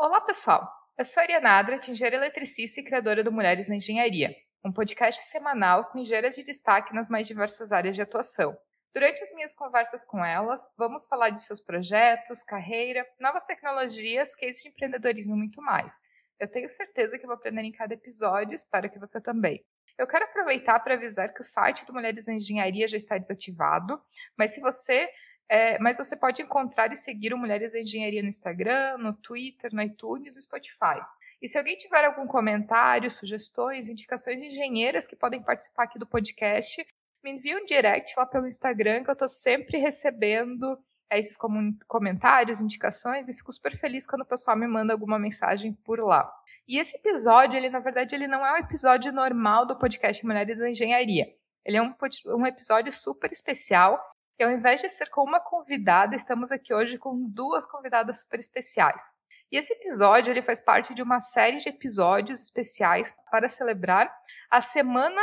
Olá, pessoal! Eu sou a Ariana Adrat, engenheira eletricista e criadora do Mulheres na Engenharia, um podcast semanal com engenheiras de destaque nas mais diversas áreas de atuação. Durante as minhas conversas com elas, vamos falar de seus projetos, carreira, novas tecnologias, cases de empreendedorismo e muito mais. Eu tenho certeza que vou aprender em cada episódio, espero que você também. Eu quero aproveitar para avisar que o site do Mulheres na Engenharia já está desativado, mas se você é, mas você pode encontrar e seguir o Mulheres da Engenharia no Instagram, no Twitter, no iTunes, no Spotify. E se alguém tiver algum comentário, sugestões, indicações de engenheiras que podem participar aqui do podcast, me envie um direct lá pelo Instagram, que eu estou sempre recebendo é, esses comentários, indicações, e fico super feliz quando o pessoal me manda alguma mensagem por lá. E esse episódio, ele na verdade, ele não é um episódio normal do podcast Mulheres da Engenharia. Ele é um, um episódio super especial. E ao invés de ser com uma convidada, estamos aqui hoje com duas convidadas super especiais. E esse episódio ele faz parte de uma série de episódios especiais para celebrar a Semana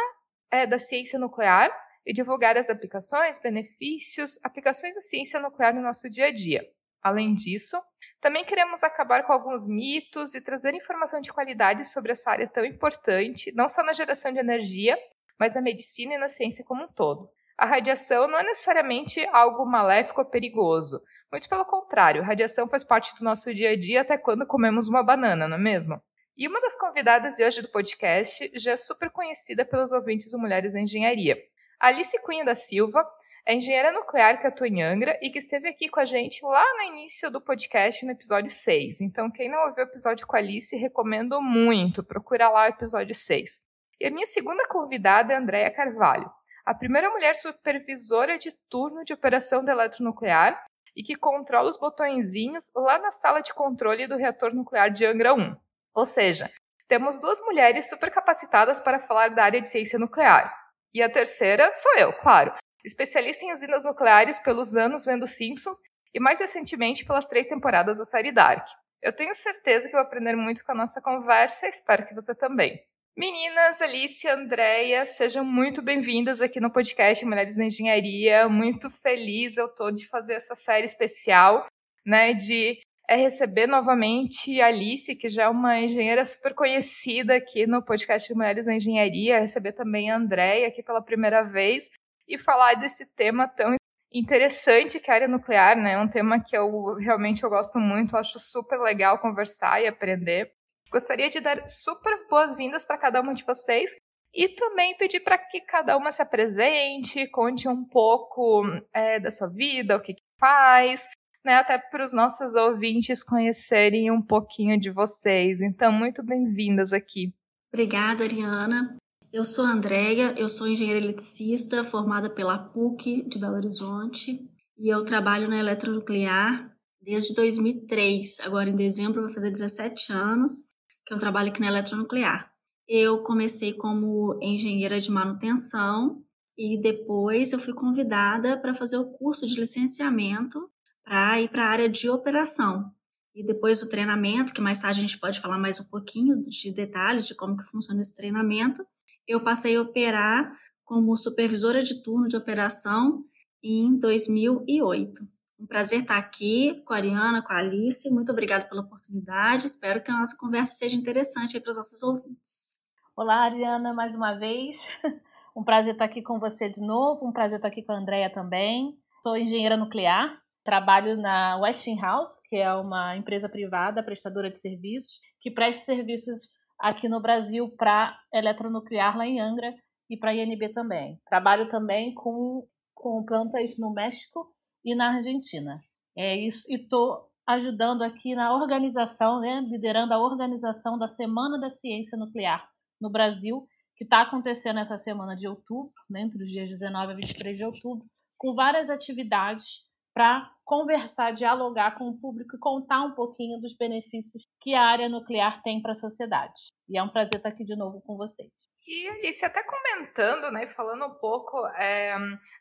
é, da Ciência Nuclear e divulgar as aplicações, benefícios, aplicações da ciência nuclear no nosso dia a dia. Além disso, também queremos acabar com alguns mitos e trazer informação de qualidade sobre essa área tão importante, não só na geração de energia, mas na medicina e na ciência como um todo. A radiação não é necessariamente algo maléfico ou perigoso. Muito pelo contrário, radiação faz parte do nosso dia a dia até quando comemos uma banana, não é mesmo? E uma das convidadas de hoje do podcast já é super conhecida pelos ouvintes do Mulheres na Engenharia. Alice Cunha da Silva é engenheira nuclear que atua em Angra e que esteve aqui com a gente lá no início do podcast, no episódio 6. Então, quem não ouviu o episódio com a Alice, recomendo muito. Procura lá o episódio 6. E a minha segunda convidada é Andréia Carvalho, a primeira mulher supervisora de turno de operação da eletronuclear e que controla os botõezinhos lá na sala de controle do reator nuclear de Angra 1. Ou seja, temos duas mulheres super capacitadas para falar da área de ciência nuclear. E a terceira sou eu, claro, especialista em usinas nucleares pelos anos vendo Simpsons e mais recentemente pelas três temporadas da série Dark. Eu tenho certeza que vou aprender muito com a nossa conversa e espero que você também. Meninas, Alice e Andréia, sejam muito bem-vindas aqui no podcast Mulheres na Engenharia. Muito feliz eu tô de fazer essa série especial, né, de é receber novamente a Alice, que já é uma engenheira super conhecida aqui no podcast Mulheres na Engenharia, receber também a Andréia aqui pela primeira vez e falar desse tema tão interessante que é a área nuclear, né? Um tema que eu realmente eu gosto muito, acho super legal conversar e aprender. Gostaria de dar super boas-vindas para cada uma de vocês e também pedir para que cada uma se apresente, conte um pouco é, da sua vida, o que, que faz, né, até para os nossos ouvintes conhecerem um pouquinho de vocês. Então, muito bem-vindas aqui. Obrigada, Ariana. Eu sou a Andrea, eu sou engenheira eletricista formada pela PUC de Belo Horizonte e eu trabalho na eletronuclear desde 2003. Agora, em dezembro, vou fazer 17 anos que eu trabalho aqui na eletronuclear. Eu comecei como engenheira de manutenção e depois eu fui convidada para fazer o curso de licenciamento para ir para a área de operação. E depois do treinamento, que mais tarde a gente pode falar mais um pouquinho de detalhes de como que funciona esse treinamento, eu passei a operar como supervisora de turno de operação em 2008. Um prazer estar aqui com a Ariana, com a Alice. Muito obrigada pela oportunidade. Espero que a nossa conversa seja interessante para os nossos ouvintes. Olá, Ariana, mais uma vez. Um prazer estar aqui com você de novo. Um prazer estar aqui com a Andrea também. Sou engenheira nuclear, Trabalho na Westinghouse, que é uma empresa privada prestadora de serviços, que presta serviços aqui no Brasil para eletronuclear lá em Angra e para a INB também. Trabalho também com, com plantas no México e na Argentina. É isso, e estou ajudando aqui na organização, né, liderando a organização da Semana da Ciência Nuclear no Brasil, que está acontecendo essa semana de outubro, né, entre os dias 19 a 23 de outubro, com várias atividades para conversar, dialogar com o público e contar um pouquinho dos benefícios que a área nuclear tem para a sociedade. E é um prazer estar aqui de novo com vocês. E Alice, até comentando, né, falando um pouco é,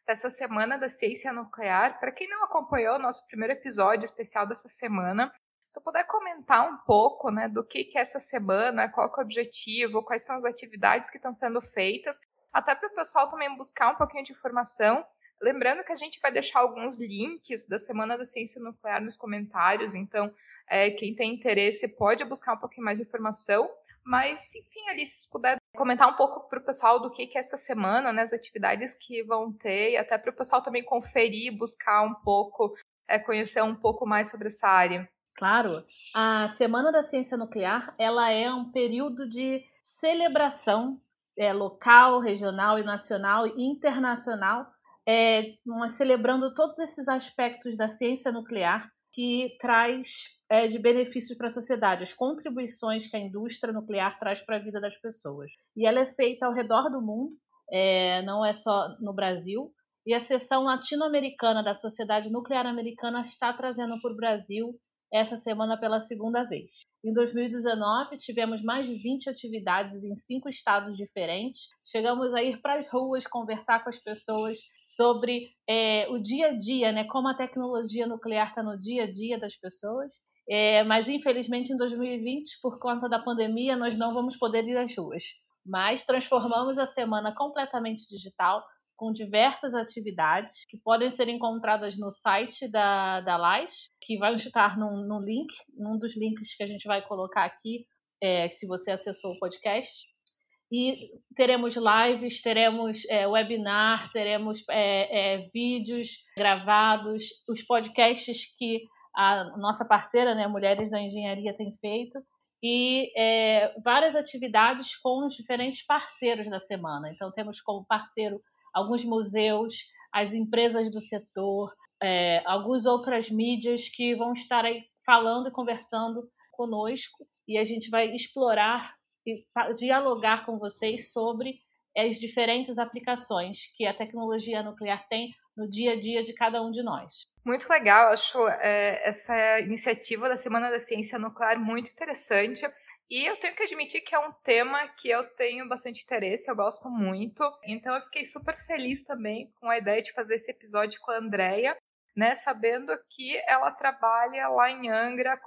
dessa semana da ciência nuclear, para quem não acompanhou o nosso primeiro episódio especial dessa semana, se puder comentar um pouco, né, do que, que é essa semana, qual é o objetivo, quais são as atividades que estão sendo feitas, até para o pessoal também buscar um pouquinho de informação Lembrando que a gente vai deixar alguns links da Semana da Ciência Nuclear nos comentários, então é, quem tem interesse pode buscar um pouquinho mais de informação. Mas, enfim, Alice, se puder comentar um pouco para o pessoal do que, que é essa semana, né, as atividades que vão ter, e até para o pessoal também conferir, buscar um pouco, é, conhecer um pouco mais sobre essa área. Claro, a Semana da Ciência Nuclear ela é um período de celebração é, local, regional e nacional e internacional, é, celebrando todos esses aspectos da ciência nuclear que traz é, de benefícios para a sociedade, as contribuições que a indústria nuclear traz para a vida das pessoas. E ela é feita ao redor do mundo, é, não é só no Brasil. E a seção latino-americana da Sociedade Nuclear Americana está trazendo para o Brasil essa semana pela segunda vez. Em 2019, tivemos mais de 20 atividades em cinco estados diferentes. Chegamos a ir para as ruas conversar com as pessoas sobre é, o dia a dia, né, como a tecnologia nuclear está no dia a dia das pessoas. É, mas infelizmente em 2020, por conta da pandemia, nós não vamos poder ir às ruas. Mas transformamos a semana completamente digital com diversas atividades que podem ser encontradas no site da, da LAIS, que vai estar no, no link, num dos links que a gente vai colocar aqui, é, se você acessou o podcast. E teremos lives, teremos é, webinar, teremos é, é vídeos gravados, os podcasts que a nossa parceira, né, Mulheres da Engenharia, tem feito, e é, várias atividades com os diferentes parceiros da semana. Então, temos como parceiro alguns museus, as empresas do setor, é, algumas outras mídias que vão estar aí falando e conversando conosco. E a gente vai explorar e dialogar com vocês sobre as diferentes aplicações que a tecnologia nuclear tem no dia a dia de cada um de nós. Muito legal, acho é, essa iniciativa da Semana da Ciência Nuclear muito interessante. E eu tenho que admitir que é um tema que eu tenho bastante interesse, eu gosto muito. Então eu fiquei super feliz também com a ideia de fazer esse episódio com a Andrea, né, sabendo que ela trabalha lá em Angra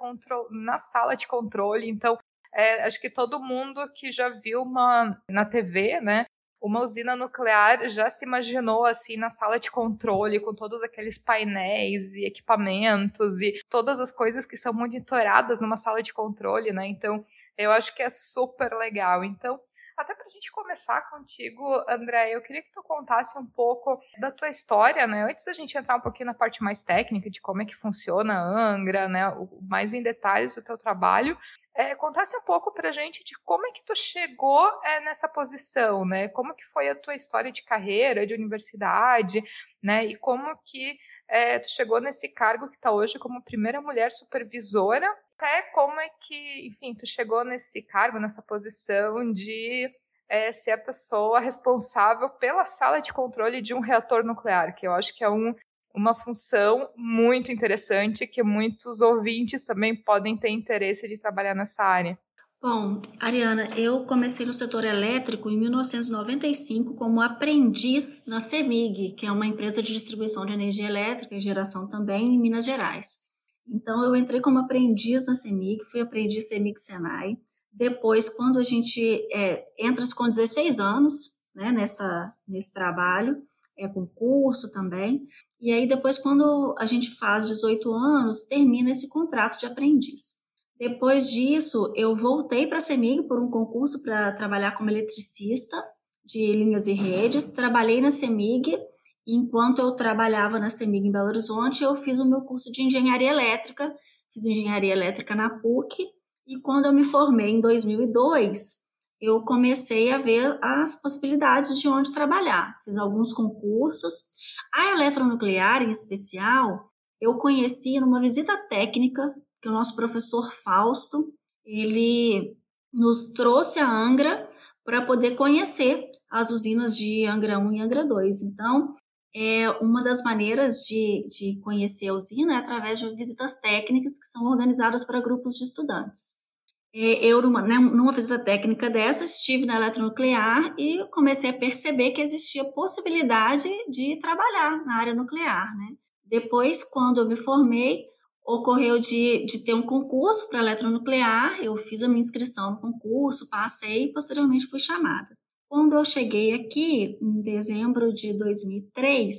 na sala de controle. Então, é, acho que todo mundo que já viu uma na TV, né, uma usina nuclear já se imaginou assim na sala de controle com todos aqueles painéis e equipamentos e todas as coisas que são monitoradas numa sala de controle, né? Então, eu acho que é super legal. Então, até para a gente começar contigo, André, eu queria que tu contasse um pouco da tua história, né? Antes da gente entrar um pouquinho na parte mais técnica de como é que funciona a Angra, né? mais em detalhes do teu trabalho é, contasse um pouco para a gente de como é que tu chegou é, nessa posição, né? Como que foi a tua história de carreira, de universidade, né? E como que é, tu chegou nesse cargo que está hoje como primeira mulher supervisora, até como é que, enfim, tu chegou nesse cargo, nessa posição de é, ser a pessoa responsável pela sala de controle de um reator nuclear, que eu acho que é um uma função muito interessante que muitos ouvintes também podem ter interesse de trabalhar nessa área. Bom, Ariana, eu comecei no setor elétrico em 1995 como aprendiz na CEMIG, que é uma empresa de distribuição de energia elétrica e geração também em Minas Gerais. Então, eu entrei como aprendiz na CEMIG, fui aprendiz CEMIG Senai. Depois, quando a gente é, entra com 16 anos né, nessa, nesse trabalho, é concurso também, e aí, depois, quando a gente faz 18 anos, termina esse contrato de aprendiz. Depois disso, eu voltei para a CEMIG por um concurso para trabalhar como eletricista de linhas e redes. Trabalhei na CEMIG. Enquanto eu trabalhava na CEMIG em Belo Horizonte, eu fiz o meu curso de engenharia elétrica. Fiz engenharia elétrica na PUC. E quando eu me formei em 2002, eu comecei a ver as possibilidades de onde trabalhar. Fiz alguns concursos a eletronuclear, em especial, eu conheci numa visita técnica que o nosso professor Fausto, ele nos trouxe a Angra para poder conhecer as usinas de Angra 1 e Angra 2. Então, é uma das maneiras de, de conhecer a usina é através de visitas técnicas que são organizadas para grupos de estudantes. É, eu, numa, né, numa visita técnica dessa, estive na eletronuclear e comecei a perceber que existia possibilidade de trabalhar na área nuclear. Né? Depois, quando eu me formei, ocorreu de, de ter um concurso para eletronuclear, eu fiz a minha inscrição no concurso, passei e posteriormente fui chamada. Quando eu cheguei aqui, em dezembro de 2003,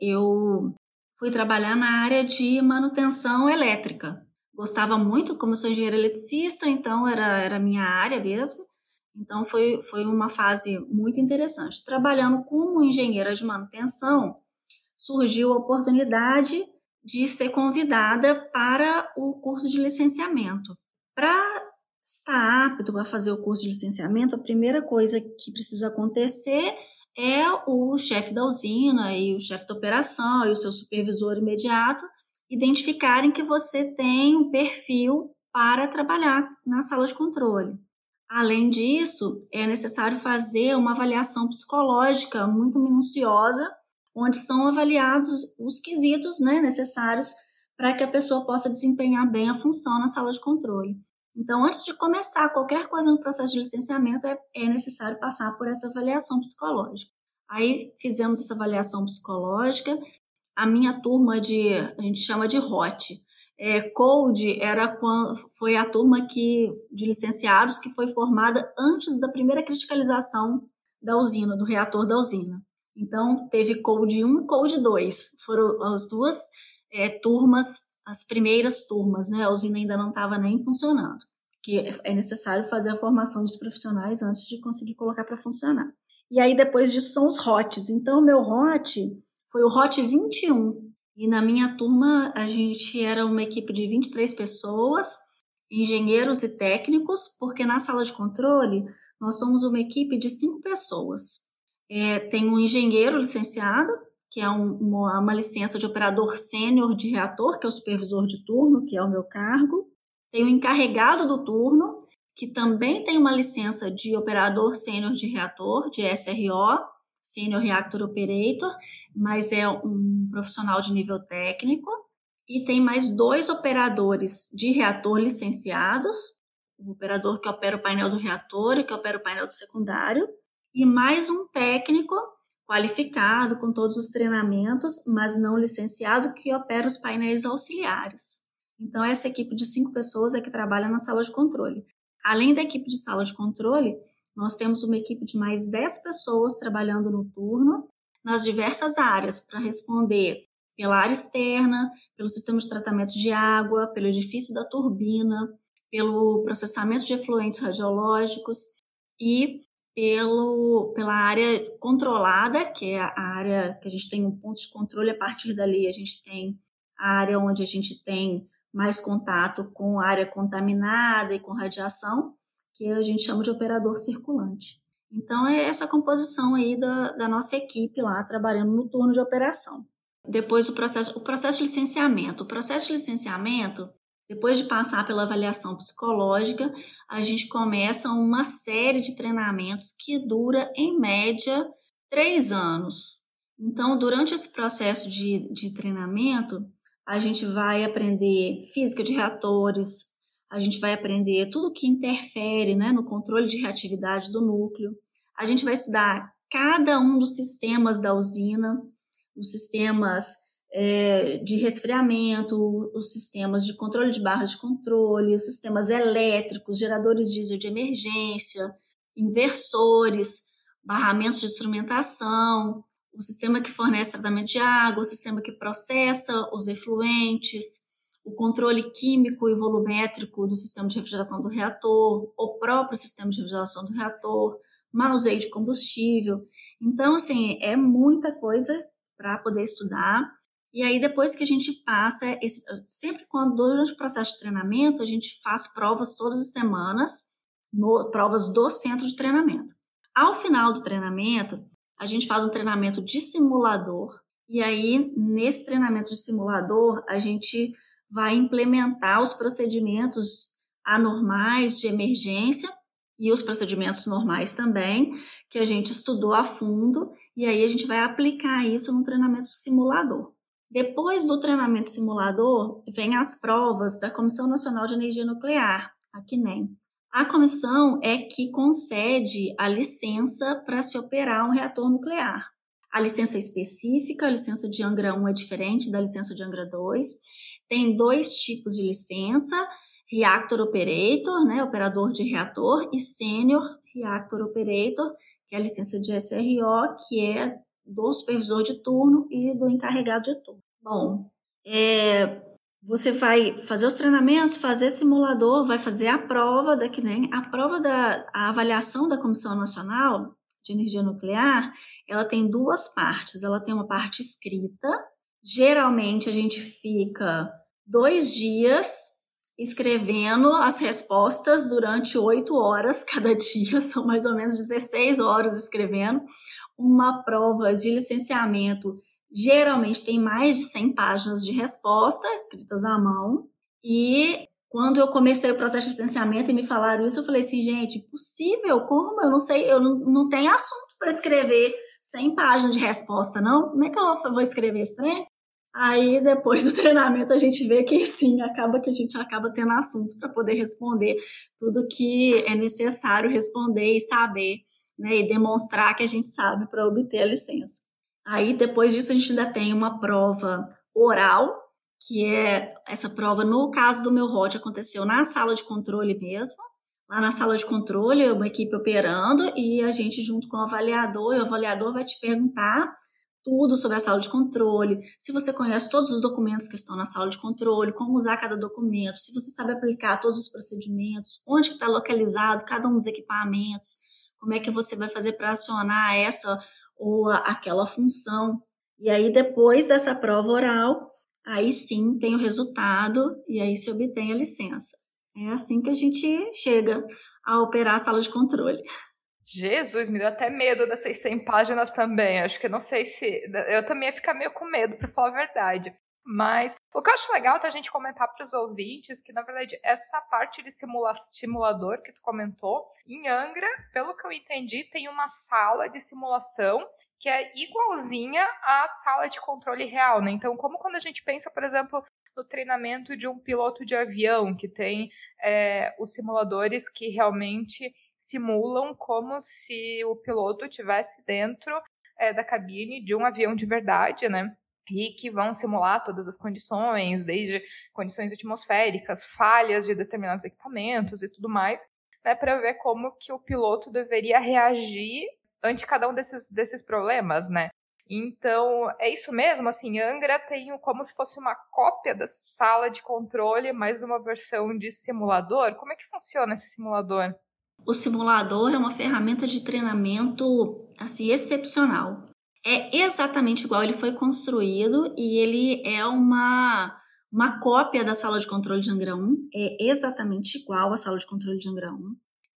eu fui trabalhar na área de manutenção elétrica. Gostava muito, como sou engenheira eletricista, então era, era minha área mesmo. Então foi, foi uma fase muito interessante. Trabalhando como engenheira de manutenção, surgiu a oportunidade de ser convidada para o curso de licenciamento. Para estar apto para fazer o curso de licenciamento, a primeira coisa que precisa acontecer é o chefe da usina e o chefe da operação e o seu supervisor imediato identificarem que você tem um perfil para trabalhar na sala de controle. Além disso, é necessário fazer uma avaliação psicológica muito minuciosa, onde são avaliados os quesitos né, necessários para que a pessoa possa desempenhar bem a função na sala de controle. Então, antes de começar qualquer coisa no processo de licenciamento, é, é necessário passar por essa avaliação psicológica. Aí fizemos essa avaliação psicológica. A minha turma de, a gente chama de HOT. É, Code era quando, foi a turma que, de licenciados que foi formada antes da primeira criticalização da usina, do reator da usina. Então, teve Code 1 e Code 2. Foram as duas é, turmas as primeiras turmas, né? A usina ainda não estava nem funcionando, que é necessário fazer a formação dos profissionais antes de conseguir colocar para funcionar. E aí depois disso são os HOTs. Então meu HOT foi o HOT 21. E na minha turma a gente era uma equipe de 23 pessoas, engenheiros e técnicos, porque na sala de controle nós somos uma equipe de cinco pessoas. É, tem um engenheiro licenciado, que é um, uma, uma licença de operador sênior de reator, que é o supervisor de turno, que é o meu cargo. Tem o encarregado do turno, que também tem uma licença de operador sênior de reator, de SRO, Senior Reactor Operator, mas é um profissional de nível técnico. E tem mais dois operadores de reator licenciados, o operador que opera o painel do reator e que opera o painel do secundário, e mais um técnico qualificado, com todos os treinamentos, mas não licenciado, que opera os painéis auxiliares. Então, essa equipe de cinco pessoas é que trabalha na sala de controle. Além da equipe de sala de controle, nós temos uma equipe de mais 10 pessoas trabalhando no turno, nas diversas áreas, para responder pela área externa, pelo sistema de tratamento de água, pelo edifício da turbina, pelo processamento de efluentes radiológicos e pelo, pela área controlada, que é a área que a gente tem um ponto de controle, a partir dali a gente tem a área onde a gente tem mais contato com área contaminada e com radiação, que a gente chama de operador circulante. Então, é essa composição aí da, da nossa equipe lá, trabalhando no turno de operação. Depois, o processo, o processo de licenciamento. O processo de licenciamento, depois de passar pela avaliação psicológica, a gente começa uma série de treinamentos que dura, em média, três anos. Então, durante esse processo de, de treinamento, a gente vai aprender física de reatores, a gente vai aprender tudo que interfere né, no controle de reatividade do núcleo, a gente vai estudar cada um dos sistemas da usina, os sistemas é, de resfriamento, os sistemas de controle de barras de controle, os sistemas elétricos, geradores diesel de emergência, inversores, barramentos de instrumentação, o sistema que fornece tratamento de água, o sistema que processa os efluentes, o controle químico e volumétrico do sistema de refrigeração do reator, o próprio sistema de refrigeração do reator, manuseio de combustível. Então, assim, é muita coisa para poder estudar. E aí, depois que a gente passa, esse, sempre quando durante o processo de treinamento, a gente faz provas todas as semanas, no, provas do centro de treinamento. Ao final do treinamento, a gente faz um treinamento de simulador, e aí, nesse treinamento de simulador, a gente vai implementar os procedimentos anormais de emergência e os procedimentos normais também, que a gente estudou a fundo, e aí a gente vai aplicar isso no treinamento simulador. Depois do treinamento simulador, vem as provas da Comissão Nacional de Energia Nuclear, a CNEM. A comissão é que concede a licença para se operar um reator nuclear. A licença específica, a licença de Angra 1 é diferente da licença de Angra 2. Tem dois tipos de licença, Reactor Operator, né, operador de reator, e Senior Reactor Operator, que é a licença de SRO, que é do supervisor de turno e do encarregado de turno. Bom, é, você vai fazer os treinamentos, fazer simulador, vai fazer a prova da nem a prova da a avaliação da Comissão Nacional de Energia Nuclear, ela tem duas partes. Ela tem uma parte escrita. Geralmente a gente fica dois dias escrevendo as respostas durante oito horas cada dia, são mais ou menos 16 horas escrevendo. Uma prova de licenciamento geralmente tem mais de 100 páginas de resposta escritas à mão. E quando eu comecei o processo de licenciamento e me falaram isso, eu falei assim, gente, possível? Como? Eu não sei, eu não, não tenho assunto para escrever 100 páginas de resposta, não? Como é que eu vou escrever esse trem? Aí, depois do treinamento, a gente vê que sim, acaba que a gente acaba tendo assunto para poder responder tudo que é necessário responder e saber, né? E demonstrar que a gente sabe para obter a licença. Aí, depois disso, a gente ainda tem uma prova oral, que é essa prova, no caso do meu ROD, aconteceu na sala de controle mesmo. Lá na sala de controle, uma equipe operando, e a gente, junto com o avaliador, e o avaliador vai te perguntar tudo sobre a sala de controle, se você conhece todos os documentos que estão na sala de controle, como usar cada documento, se você sabe aplicar todos os procedimentos, onde está localizado cada um dos equipamentos, como é que você vai fazer para acionar essa ou aquela função. E aí, depois dessa prova oral, aí sim tem o resultado e aí se obtém a licença. É assim que a gente chega a operar a sala de controle. Jesus, me deu até medo dessas 100 páginas também. Acho que não sei se. Eu também ia ficar meio com medo, para falar a verdade. Mas o que eu acho legal é a gente comentar para os ouvintes que, na verdade, essa parte de simula simulador que tu comentou, em Angra, pelo que eu entendi, tem uma sala de simulação que é igualzinha à sala de controle real, né? Então, como quando a gente pensa, por exemplo, no treinamento de um piloto de avião, que tem é, os simuladores que realmente simulam como se o piloto tivesse dentro é, da cabine de um avião de verdade, né? E que vão simular todas as condições, desde condições atmosféricas, falhas de determinados equipamentos e tudo mais, né, para ver como que o piloto deveria reagir ante cada um desses, desses problemas, né? Então, é isso mesmo, assim, Angra tem como se fosse uma cópia da sala de controle, mas numa versão de simulador. Como é que funciona esse simulador? O simulador é uma ferramenta de treinamento assim excepcional. É exatamente igual ele foi construído e ele é uma uma cópia da sala de controle de Angra 1, é exatamente igual à sala de controle de Angra 1.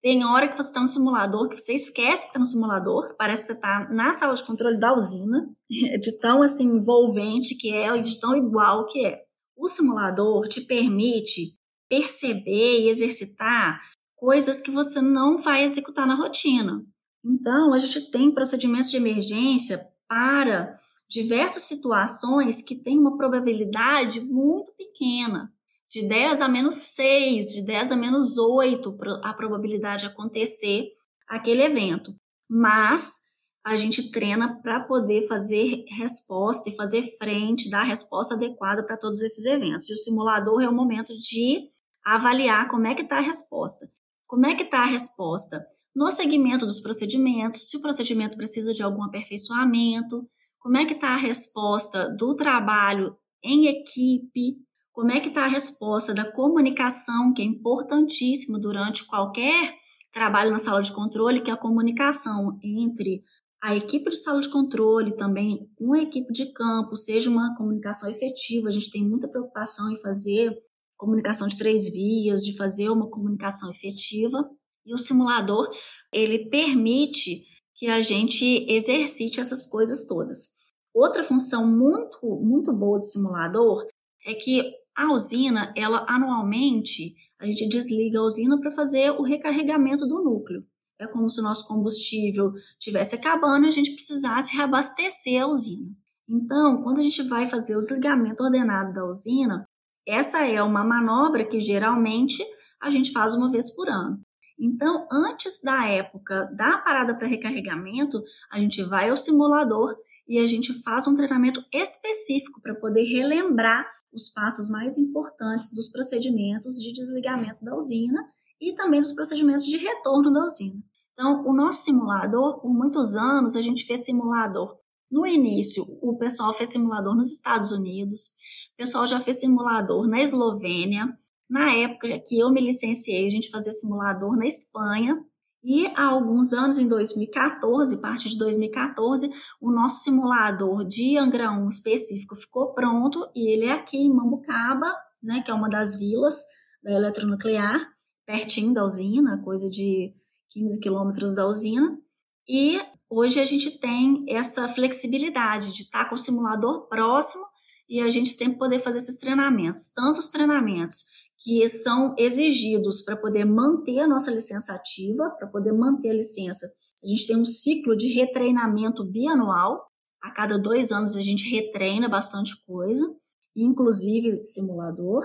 Tem hora que você está no simulador, que você esquece que está no simulador, parece que você está na sala de controle da usina, de tão assim envolvente que é, de tão igual que é. O simulador te permite perceber e exercitar coisas que você não vai executar na rotina. Então, a gente tem procedimentos de emergência para diversas situações que têm uma probabilidade muito pequena de 10 a menos 6, de 10 a menos 8 a probabilidade de acontecer aquele evento. Mas a gente treina para poder fazer resposta e fazer frente, dar a resposta adequada para todos esses eventos. E o simulador é o momento de avaliar como é que está a resposta. Como é que está a resposta? No segmento dos procedimentos, se o procedimento precisa de algum aperfeiçoamento, como é que está a resposta do trabalho em equipe, como é que está a resposta da comunicação, que é importantíssimo durante qualquer trabalho na sala de controle, que é a comunicação entre a equipe de sala de controle, também com a equipe de campo, seja uma comunicação efetiva. A gente tem muita preocupação em fazer comunicação de três vias, de fazer uma comunicação efetiva. E o simulador, ele permite que a gente exercite essas coisas todas. Outra função muito, muito boa do simulador é que a usina, ela anualmente, a gente desliga a usina para fazer o recarregamento do núcleo. É como se o nosso combustível tivesse acabando e a gente precisasse reabastecer a usina. Então, quando a gente vai fazer o desligamento ordenado da usina, essa é uma manobra que geralmente a gente faz uma vez por ano. Então, antes da época da parada para recarregamento, a gente vai ao simulador e a gente faz um treinamento específico para poder relembrar os passos mais importantes dos procedimentos de desligamento da usina e também dos procedimentos de retorno da usina. Então, o nosso simulador, por muitos anos, a gente fez simulador No início, o pessoal fez simulador nos Estados Unidos, o pessoal já fez simulador na Eslovênia. Na época que eu me licenciei, a gente fazia simulador na Espanha. E há alguns anos, em 2014, a partir de 2014, o nosso simulador de Angra 1 específico ficou pronto e ele é aqui em Mambucaba, né, que é uma das vilas da eletronuclear, pertinho da usina, coisa de 15 quilômetros da usina. E hoje a gente tem essa flexibilidade de estar com o simulador próximo e a gente sempre poder fazer esses treinamentos, tanto os treinamentos que são exigidos para poder manter a nossa licença ativa, para poder manter a licença. A gente tem um ciclo de retreinamento bianual. A cada dois anos a gente retreina bastante coisa, inclusive simulador.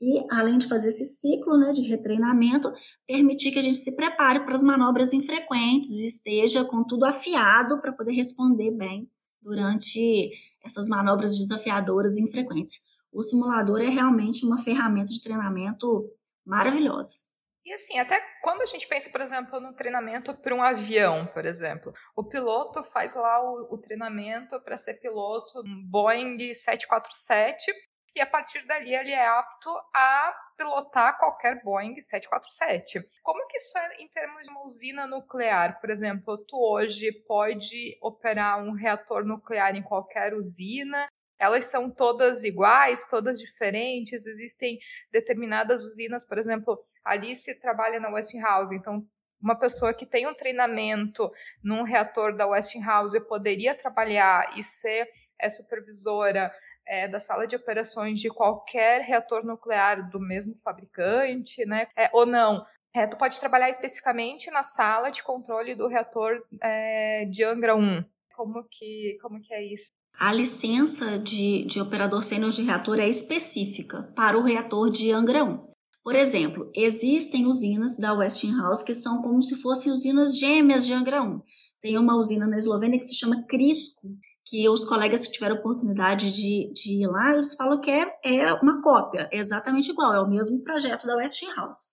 E, além de fazer esse ciclo né, de retreinamento, permitir que a gente se prepare para as manobras infrequentes e esteja com tudo afiado para poder responder bem durante essas manobras desafiadoras e infrequentes. O simulador é realmente uma ferramenta de treinamento maravilhosa. E assim, até quando a gente pensa, por exemplo, no treinamento para um avião, por exemplo, o piloto faz lá o, o treinamento para ser piloto um Boeing 747 e a partir dali ele é apto a pilotar qualquer Boeing 747. Como que isso é em termos de uma usina nuclear? Por exemplo, tu hoje pode operar um reator nuclear em qualquer usina? Elas são todas iguais, todas diferentes? Existem determinadas usinas, por exemplo, ali se trabalha na Westinghouse, então uma pessoa que tem um treinamento num reator da Westinghouse poderia trabalhar e ser é, supervisora é, da sala de operações de qualquer reator nuclear do mesmo fabricante, né? É, ou não. É, tu pode trabalhar especificamente na sala de controle do reator é, de Angra 1. Como que, como que é isso? A licença de, de operador sênior de reator é específica para o reator de Angra 1. Por exemplo, existem usinas da Westinghouse que são como se fossem usinas gêmeas de Angra 1. Tem uma usina na Eslovênia que se chama Crisco, que os colegas que tiveram oportunidade de, de ir lá, eles falam que é, é uma cópia, é exatamente igual, é o mesmo projeto da Westinghouse.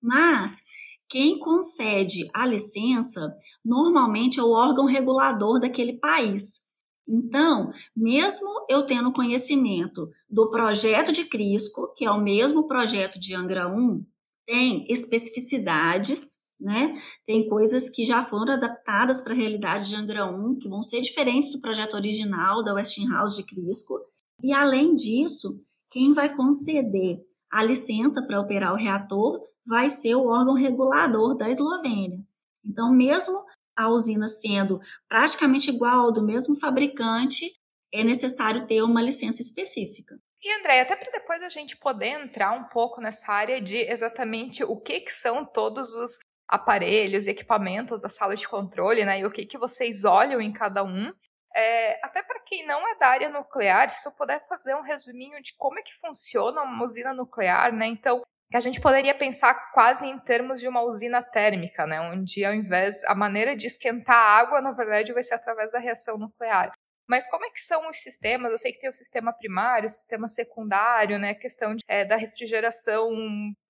Mas quem concede a licença normalmente é o órgão regulador daquele país. Então, mesmo eu tendo conhecimento do projeto de Crisco, que é o mesmo projeto de Angra 1, tem especificidades né? Tem coisas que já foram adaptadas para a realidade de Angra 1, que vão ser diferentes do projeto original da Westinghouse de Crisco. E além disso, quem vai conceder a licença para operar o reator vai ser o órgão regulador da Eslovênia. Então, mesmo a usina sendo praticamente igual do mesmo fabricante, é necessário ter uma licença específica. E André, até para depois a gente poder entrar um pouco nessa área de exatamente o que, que são todos os aparelhos e equipamentos da sala de controle, né? E o que, que vocês olham em cada um. É, até para quem não é da área nuclear, se tu puder fazer um resuminho de como é que funciona uma usina nuclear, né? Então, que a gente poderia pensar quase em termos de uma usina térmica, né? Onde ao invés a maneira de esquentar a água, na verdade, vai ser através da reação nuclear. Mas como é que são os sistemas? Eu sei que tem o sistema primário, o sistema secundário, né? A questão de, é, da refrigeração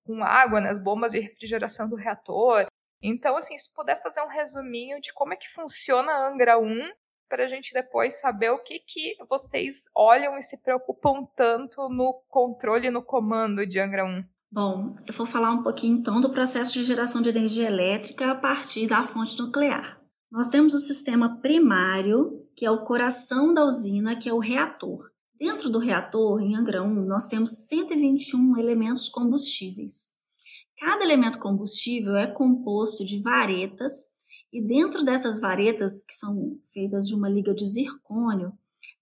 com água, né? As bombas de refrigeração do reator. Então, assim, se puder fazer um resuminho de como é que funciona a Angra 1, para a gente depois saber o que, que vocês olham e se preocupam tanto no controle e no comando de Angra 1. Bom, eu vou falar um pouquinho então do processo de geração de energia elétrica a partir da fonte nuclear. Nós temos o sistema primário, que é o coração da usina, que é o reator. Dentro do reator, em Angra 1, nós temos 121 elementos combustíveis. Cada elemento combustível é composto de varetas, e dentro dessas varetas, que são feitas de uma liga de zircônio,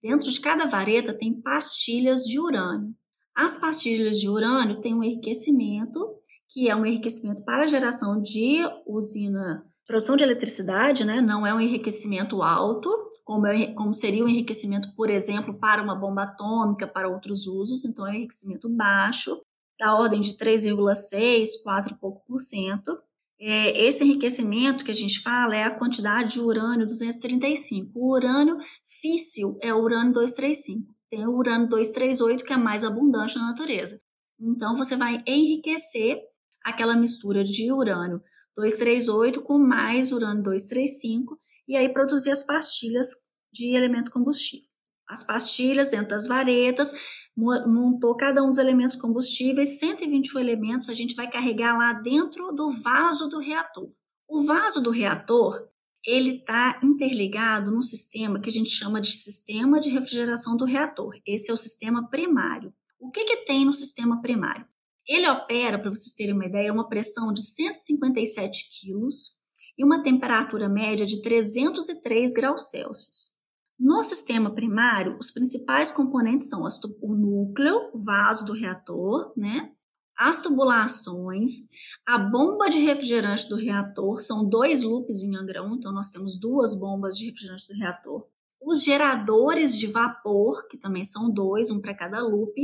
dentro de cada vareta tem pastilhas de urânio. As pastilhas de urânio têm um enriquecimento, que é um enriquecimento para a geração de usina Produção de eletricidade né, não é um enriquecimento alto, como, é, como seria um enriquecimento, por exemplo, para uma bomba atômica, para outros usos, então é um enriquecimento baixo, da ordem de 3,6, 4 e pouco por cento. É, esse enriquecimento que a gente fala é a quantidade de urânio 235. O urânio físsil é o urânio 235. Tem o urânio 238, que é mais abundante na natureza. Então, você vai enriquecer aquela mistura de urânio 238 com mais urânio 235 e aí produzir as pastilhas de elemento combustível. As pastilhas dentro das varetas, montou cada um dos elementos combustíveis, 121 elementos a gente vai carregar lá dentro do vaso do reator. O vaso do reator, ele está interligado num sistema que a gente chama de sistema de refrigeração do reator. Esse é o sistema primário. O que, que tem no sistema primário? Ele opera, para vocês terem uma ideia, uma pressão de 157 quilos e uma temperatura média de 303 graus Celsius. No sistema primário, os principais componentes são o núcleo, o vaso do reator, né? as tubulações, a bomba de refrigerante do reator, são dois loops em Angra 1, então nós temos duas bombas de refrigerante do reator, os geradores de vapor, que também são dois, um para cada loop,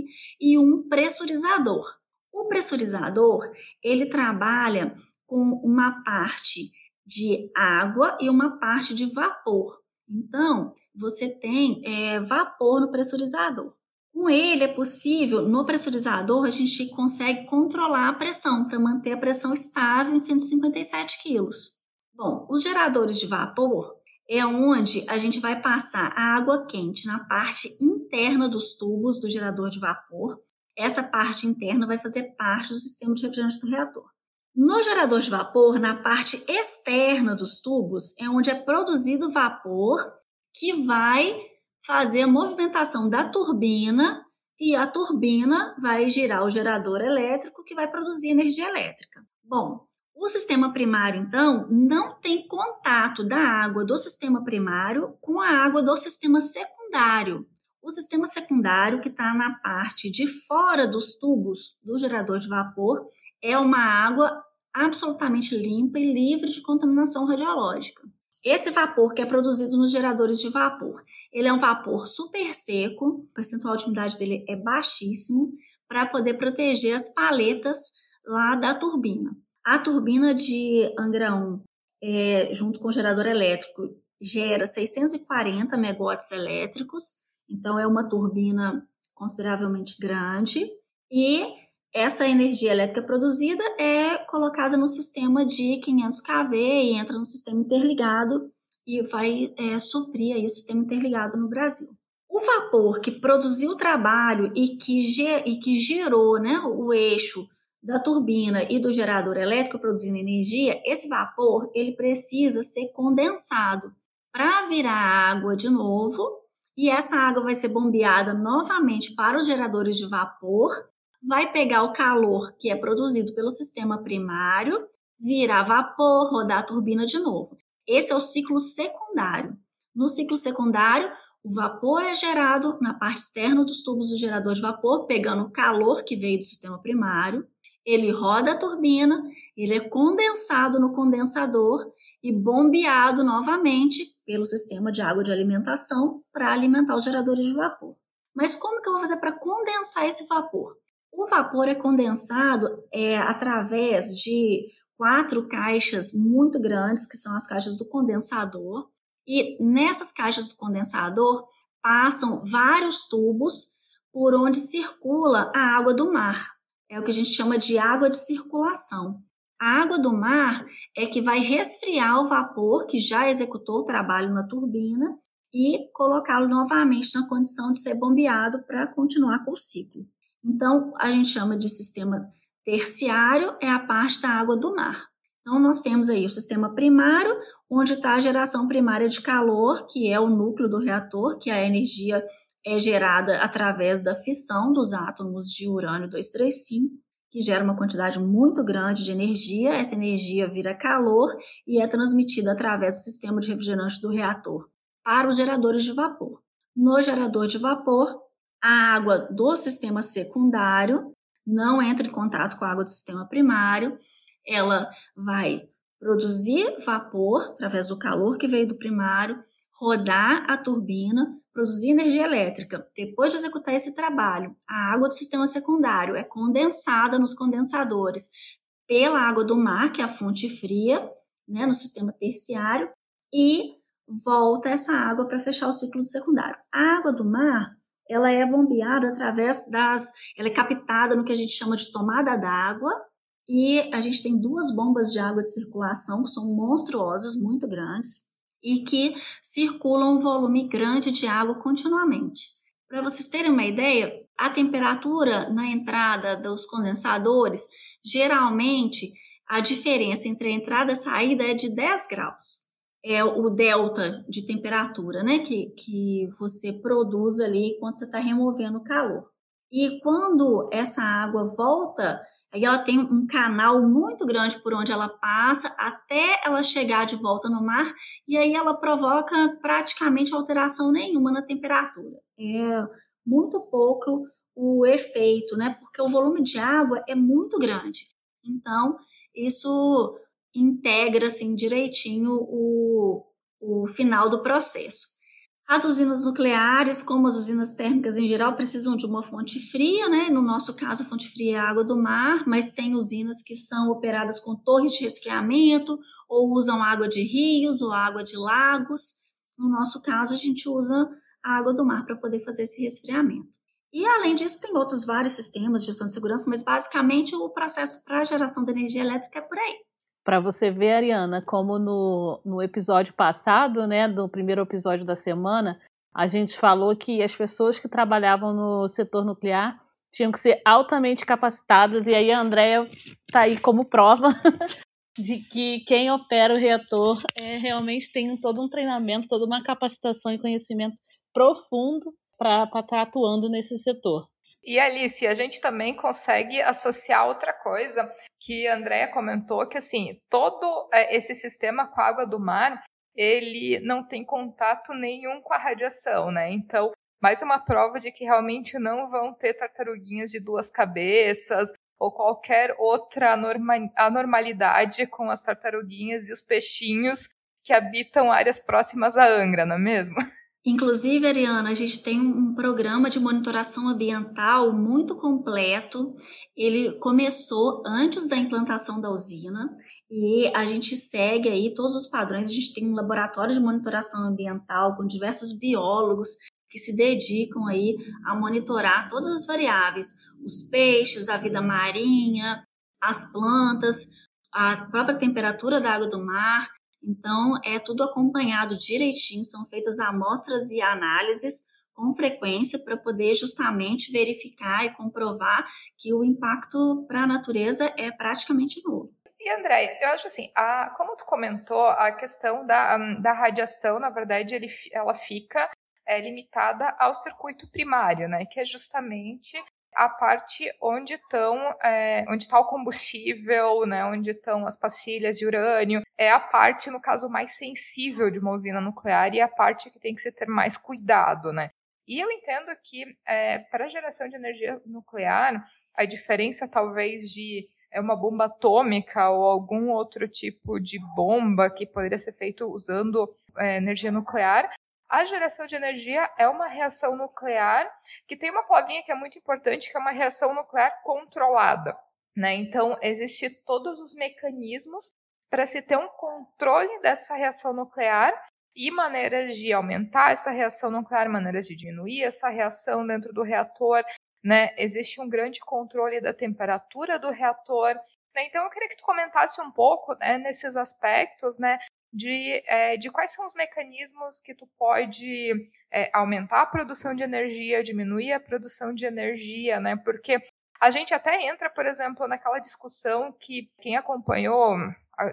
e um pressurizador. O pressurizador, ele trabalha com uma parte de água e uma parte de vapor. Então, você tem é, vapor no pressurizador. Com ele é possível, no pressurizador, a gente consegue controlar a pressão para manter a pressão estável em 157 quilos. Bom, os geradores de vapor é onde a gente vai passar a água quente na parte interna dos tubos do gerador de vapor essa parte interna vai fazer parte do sistema de refrigerante do reator. No gerador de vapor, na parte externa dos tubos, é onde é produzido vapor que vai fazer a movimentação da turbina e a turbina vai girar o gerador elétrico que vai produzir energia elétrica. Bom, o sistema primário, então, não tem contato da água do sistema primário com a água do sistema secundário. O sistema secundário, que está na parte de fora dos tubos do gerador de vapor, é uma água absolutamente limpa e livre de contaminação radiológica. Esse vapor que é produzido nos geradores de vapor, ele é um vapor super seco, o percentual de umidade dele é baixíssimo, para poder proteger as paletas lá da turbina. A turbina de Angra 1, é, junto com o gerador elétrico, gera 640 megawatts elétricos então, é uma turbina consideravelmente grande e essa energia elétrica produzida é colocada no sistema de 500 kV e entra no sistema interligado e vai é, suprir aí o sistema interligado no Brasil. O vapor que produziu o trabalho e que, e que gerou né, o eixo da turbina e do gerador elétrico produzindo energia, esse vapor ele precisa ser condensado para virar água de novo e essa água vai ser bombeada novamente para os geradores de vapor, vai pegar o calor que é produzido pelo sistema primário, virar vapor, rodar a turbina de novo. Esse é o ciclo secundário. No ciclo secundário, o vapor é gerado na parte externa dos tubos do gerador de vapor, pegando o calor que veio do sistema primário. Ele roda a turbina, ele é condensado no condensador e bombeado novamente pelo sistema de água de alimentação para alimentar os geradores de vapor. Mas como que eu vou fazer para condensar esse vapor? O vapor é condensado é, através de quatro caixas muito grandes, que são as caixas do condensador, e nessas caixas do condensador passam vários tubos por onde circula a água do mar. É o que a gente chama de água de circulação. A água do mar é que vai resfriar o vapor que já executou o trabalho na turbina e colocá-lo novamente na condição de ser bombeado para continuar com o ciclo. Então, a gente chama de sistema terciário, é a parte da água do mar. Então, nós temos aí o sistema primário, onde está a geração primária de calor, que é o núcleo do reator, que a energia é gerada através da fissão dos átomos de urânio 235 que gera uma quantidade muito grande de energia. Essa energia vira calor e é transmitida através do sistema de refrigerante do reator para os geradores de vapor. No gerador de vapor, a água do sistema secundário não entra em contato com a água do sistema primário, ela vai produzir vapor através do calor que veio do primário, rodar a turbina, produzir energia elétrica. Depois de executar esse trabalho, a água do sistema secundário é condensada nos condensadores pela água do mar, que é a fonte fria, né, no sistema terciário, e volta essa água para fechar o ciclo secundário. A água do mar, ela é bombeada através das, ela é captada no que a gente chama de tomada d'água, e a gente tem duas bombas de água de circulação que são monstruosas, muito grandes, e que circulam um volume grande de água continuamente. Para vocês terem uma ideia, a temperatura na entrada dos condensadores, geralmente a diferença entre a entrada e a saída é de 10 graus. É o delta de temperatura né, que, que você produz ali quando você está removendo o calor. E quando essa água volta Aí ela tem um canal muito grande por onde ela passa até ela chegar de volta no mar e aí ela provoca praticamente alteração nenhuma na temperatura. É muito pouco o efeito, né? Porque o volume de água é muito grande. Então, isso integra assim direitinho o, o final do processo. As usinas nucleares, como as usinas térmicas em geral, precisam de uma fonte fria, né? No nosso caso, a fonte fria é a água do mar, mas tem usinas que são operadas com torres de resfriamento, ou usam água de rios ou água de lagos. No nosso caso, a gente usa a água do mar para poder fazer esse resfriamento. E além disso, tem outros vários sistemas de gestão de segurança, mas basicamente o processo para a geração de energia elétrica é por aí para você ver, Ariana, como no, no episódio passado, né, no primeiro episódio da semana, a gente falou que as pessoas que trabalhavam no setor nuclear tinham que ser altamente capacitadas, e aí a Andrea está aí como prova de que quem opera o reator é, realmente tem todo um treinamento, toda uma capacitação e conhecimento profundo para estar tá atuando nesse setor. E Alice, a gente também consegue associar outra coisa que a Andrea comentou, que assim, todo é, esse sistema com a água do mar, ele não tem contato nenhum com a radiação, né? Então, mais uma prova de que realmente não vão ter tartaruguinhas de duas cabeças ou qualquer outra anormalidade com as tartaruguinhas e os peixinhos que habitam áreas próximas à Angra, não é mesmo? Inclusive, Ariana, a gente tem um programa de monitoração ambiental muito completo. Ele começou antes da implantação da usina e a gente segue aí todos os padrões. A gente tem um laboratório de monitoração ambiental com diversos biólogos que se dedicam aí a monitorar todas as variáveis, os peixes, a vida marinha, as plantas, a própria temperatura da água do mar então, é tudo acompanhado direitinho, são feitas amostras e análises com frequência para poder justamente verificar e comprovar que o impacto para a natureza é praticamente nulo. E Andréia, eu acho assim, a, como tu comentou, a questão da, da radiação, na verdade, ele, ela fica é, limitada ao circuito primário, né? Que é justamente a parte onde estão é, onde está o combustível, né, onde estão as pastilhas de urânio, é a parte, no caso, mais sensível de uma usina nuclear e é a parte que tem que se ter mais cuidado, né? E eu entendo que é, para a geração de energia nuclear, a diferença talvez de é uma bomba atômica ou algum outro tipo de bomba que poderia ser feito usando é, energia nuclear a geração de energia é uma reação nuclear que tem uma palavrinha que é muito importante, que é uma reação nuclear controlada. Né? Então, existem todos os mecanismos para se ter um controle dessa reação nuclear e maneiras de aumentar essa reação nuclear, maneiras de diminuir essa reação dentro do reator. Né? Existe um grande controle da temperatura do reator. Né? Então, eu queria que tu comentasse um pouco né, nesses aspectos, né, de, é, de quais são os mecanismos que tu pode é, aumentar a produção de energia, diminuir a produção de energia, né? Porque a gente até entra, por exemplo, naquela discussão que quem acompanhou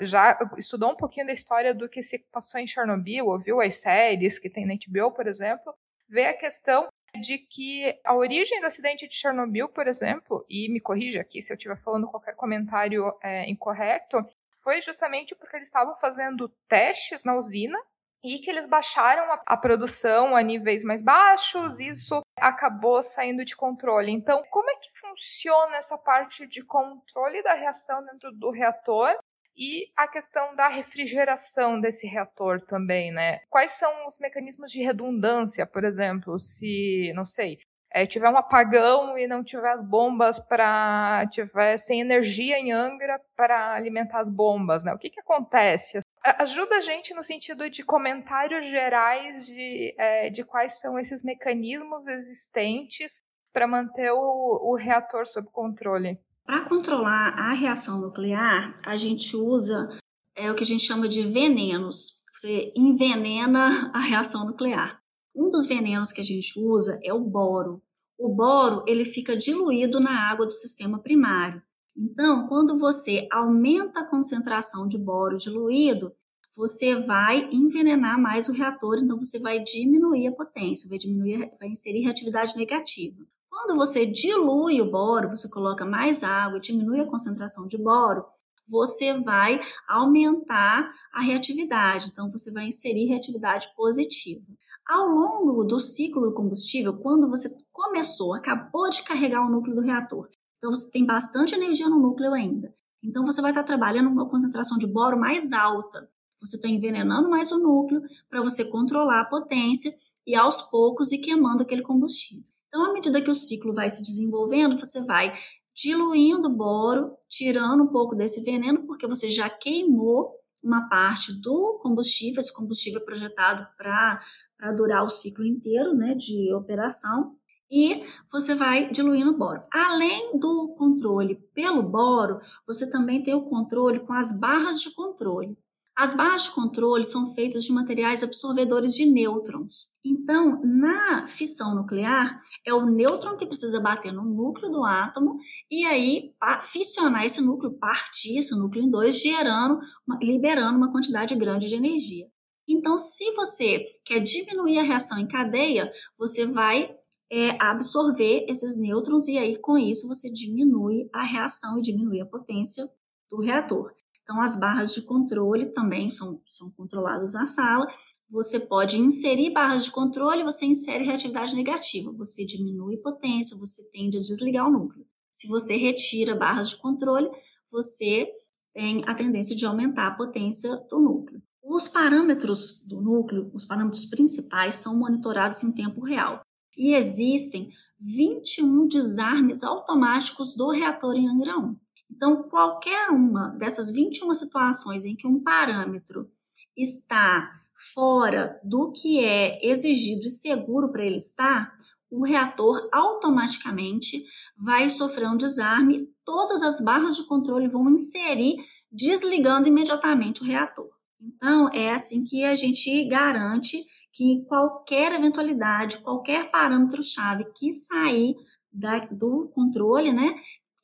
já estudou um pouquinho da história do que se passou em Chernobyl, ouviu as séries que tem na HBO, por exemplo, vê a questão de que a origem do acidente de Chernobyl, por exemplo, e me corrija aqui se eu estiver falando qualquer comentário é, incorreto, foi justamente porque eles estavam fazendo testes na usina e que eles baixaram a, a, produção a níveis mais baixos, isso acabou saindo de controle. Então, como é que funciona essa parte de controle da reação dentro do reator e a questão da refrigeração desse reator também, né? Quais são os mecanismos de redundância, por exemplo, se, não sei, é, tiver um apagão e não tiver as bombas para tiver sem energia em Angra para alimentar as bombas, né? O que que acontece? Ajuda a gente no sentido de comentários gerais de, é, de quais são esses mecanismos existentes para manter o, o reator sob controle. Para controlar a reação nuclear, a gente usa é o que a gente chama de venenos. você envenena a reação nuclear. Um dos venenos que a gente usa é o boro. O boro ele fica diluído na água do sistema primário. Então, quando você aumenta a concentração de boro diluído, você vai envenenar mais o reator, então você vai diminuir a potência, vai diminuir, vai inserir reatividade negativa. Quando você dilui o boro, você coloca mais água e diminui a concentração de boro, você vai aumentar a reatividade, então você vai inserir reatividade positiva. Ao longo do ciclo do combustível, quando você começou, acabou de carregar o núcleo do reator, então você tem bastante energia no núcleo ainda. Então você vai estar trabalhando uma concentração de boro mais alta. Você está envenenando mais o núcleo para você controlar a potência e aos poucos ir queimando aquele combustível. Então, à medida que o ciclo vai se desenvolvendo, você vai diluindo o boro, tirando um pouco desse veneno, porque você já queimou uma parte do combustível, esse combustível é projetado para durar o ciclo inteiro né, de operação, e você vai diluindo o boro. Além do controle pelo boro, você também tem o controle com as barras de controle. As barras de controle são feitas de materiais absorvedores de nêutrons. Então, na fissão nuclear, é o nêutron que precisa bater no núcleo do átomo e aí fissionar esse núcleo, partir esse núcleo em dois, gerando, liberando uma quantidade grande de energia. Então, se você quer diminuir a reação em cadeia, você vai é, absorver esses nêutrons e aí com isso você diminui a reação e diminui a potência do reator. Então, as barras de controle também são, são controladas na sala. Você pode inserir barras de controle, você insere reatividade negativa, você diminui potência, você tende a desligar o núcleo. Se você retira barras de controle, você tem a tendência de aumentar a potência do núcleo. Os parâmetros do núcleo, os parâmetros principais, são monitorados em tempo real. E existem 21 desarmes automáticos do reator em Angra 1. Então, qualquer uma dessas 21 situações em que um parâmetro está fora do que é exigido e seguro para ele estar, o reator automaticamente vai sofrer um desarme, todas as barras de controle vão inserir, desligando imediatamente o reator. Então, é assim que a gente garante que qualquer eventualidade, qualquer parâmetro-chave que sair da, do controle, né,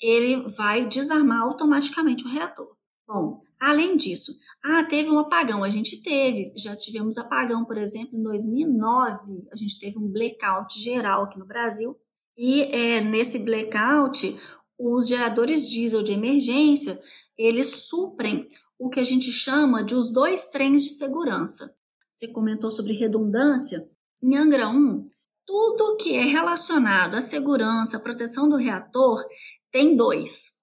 ele vai desarmar automaticamente o reator. Bom, além disso, ah, teve um apagão, a gente teve, já tivemos apagão, por exemplo, em 2009, a gente teve um blackout geral aqui no Brasil, e é, nesse blackout, os geradores diesel de emergência, eles suprem o que a gente chama de os dois trens de segurança. Você comentou sobre redundância. Em Angra 1, tudo que é relacionado à segurança, à proteção do reator, tem dois.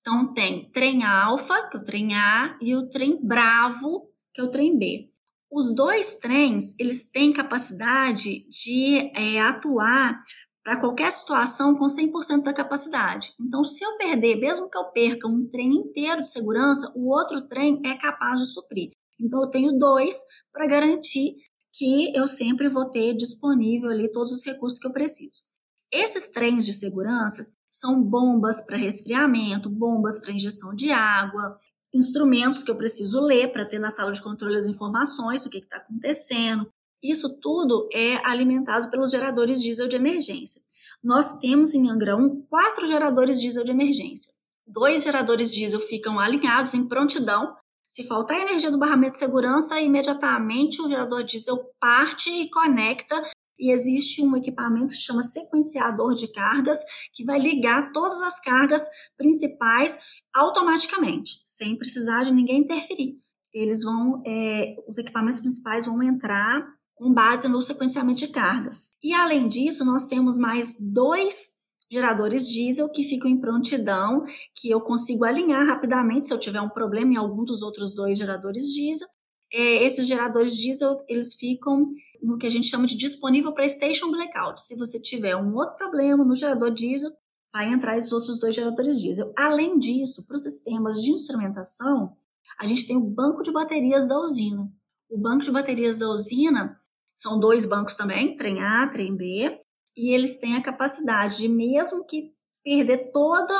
Então, tem trem alfa, que é o trem A, e o trem bravo, que é o trem B. Os dois trens, eles têm capacidade de é, atuar para qualquer situação com 100% da capacidade. Então, se eu perder, mesmo que eu perca um trem inteiro de segurança, o outro trem é capaz de suprir. Então, eu tenho dois para garantir que eu sempre vou ter disponível ali todos os recursos que eu preciso. Esses trens de segurança, são bombas para resfriamento, bombas para injeção de água, instrumentos que eu preciso ler para ter na sala de controle as informações do que está acontecendo. Isso tudo é alimentado pelos geradores diesel de emergência. Nós temos em Angra 1 quatro geradores diesel de emergência. Dois geradores diesel ficam alinhados em prontidão. Se faltar energia do barramento de segurança, imediatamente o gerador diesel parte e conecta e existe um equipamento que chama sequenciador de cargas, que vai ligar todas as cargas principais automaticamente, sem precisar de ninguém interferir. Eles vão, é, os equipamentos principais vão entrar com base no sequenciamento de cargas. E além disso, nós temos mais dois geradores diesel que ficam em prontidão, que eu consigo alinhar rapidamente se eu tiver um problema em algum dos outros dois geradores diesel. É, esses geradores diesel, eles ficam no que a gente chama de disponível para station blackout. Se você tiver um outro problema no gerador diesel, vai entrar esses outros dois geradores diesel. Além disso, para os sistemas de instrumentação, a gente tem o banco de baterias da usina. O banco de baterias da usina são dois bancos também, trem A, trem B, e eles têm a capacidade de, mesmo que perder toda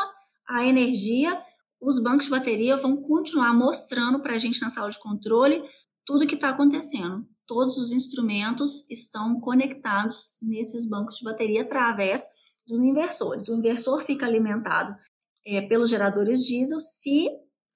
a energia, os bancos de bateria vão continuar mostrando para a gente na sala de controle tudo que está acontecendo. Todos os instrumentos estão conectados nesses bancos de bateria através dos inversores. O inversor fica alimentado é, pelos geradores diesel. Se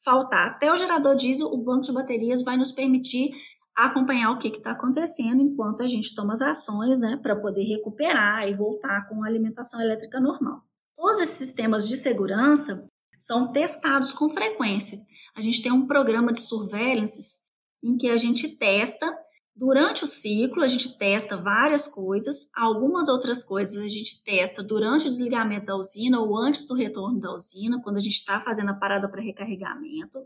faltar até o gerador diesel, o banco de baterias vai nos permitir acompanhar o que está acontecendo enquanto a gente toma as ações né, para poder recuperar e voltar com a alimentação elétrica normal. Todos esses sistemas de segurança são testados com frequência. A gente tem um programa de surveillance em que a gente testa Durante o ciclo, a gente testa várias coisas, algumas outras coisas a gente testa durante o desligamento da usina ou antes do retorno da usina, quando a gente está fazendo a parada para recarregamento.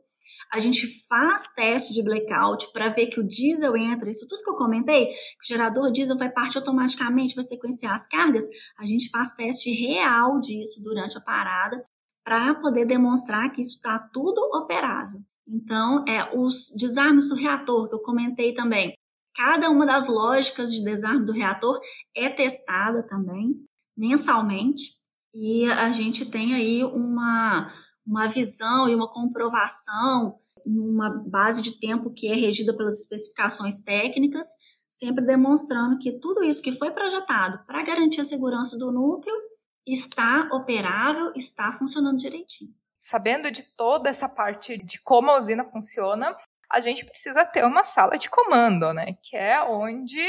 A gente faz teste de blackout para ver que o diesel entra, isso tudo que eu comentei, que o gerador diesel vai partir automaticamente, vai sequenciar as cargas. A gente faz teste real disso durante a parada para poder demonstrar que isso está tudo operável. Então, é, os desarmes do reator, que eu comentei também, Cada uma das lógicas de desarme do reator é testada também mensalmente e a gente tem aí uma, uma visão e uma comprovação numa base de tempo que é regida pelas especificações técnicas, sempre demonstrando que tudo isso que foi projetado para garantir a segurança do núcleo está operável, está funcionando direitinho. Sabendo de toda essa parte de como a usina funciona, a gente precisa ter uma sala de comando, né? Que é onde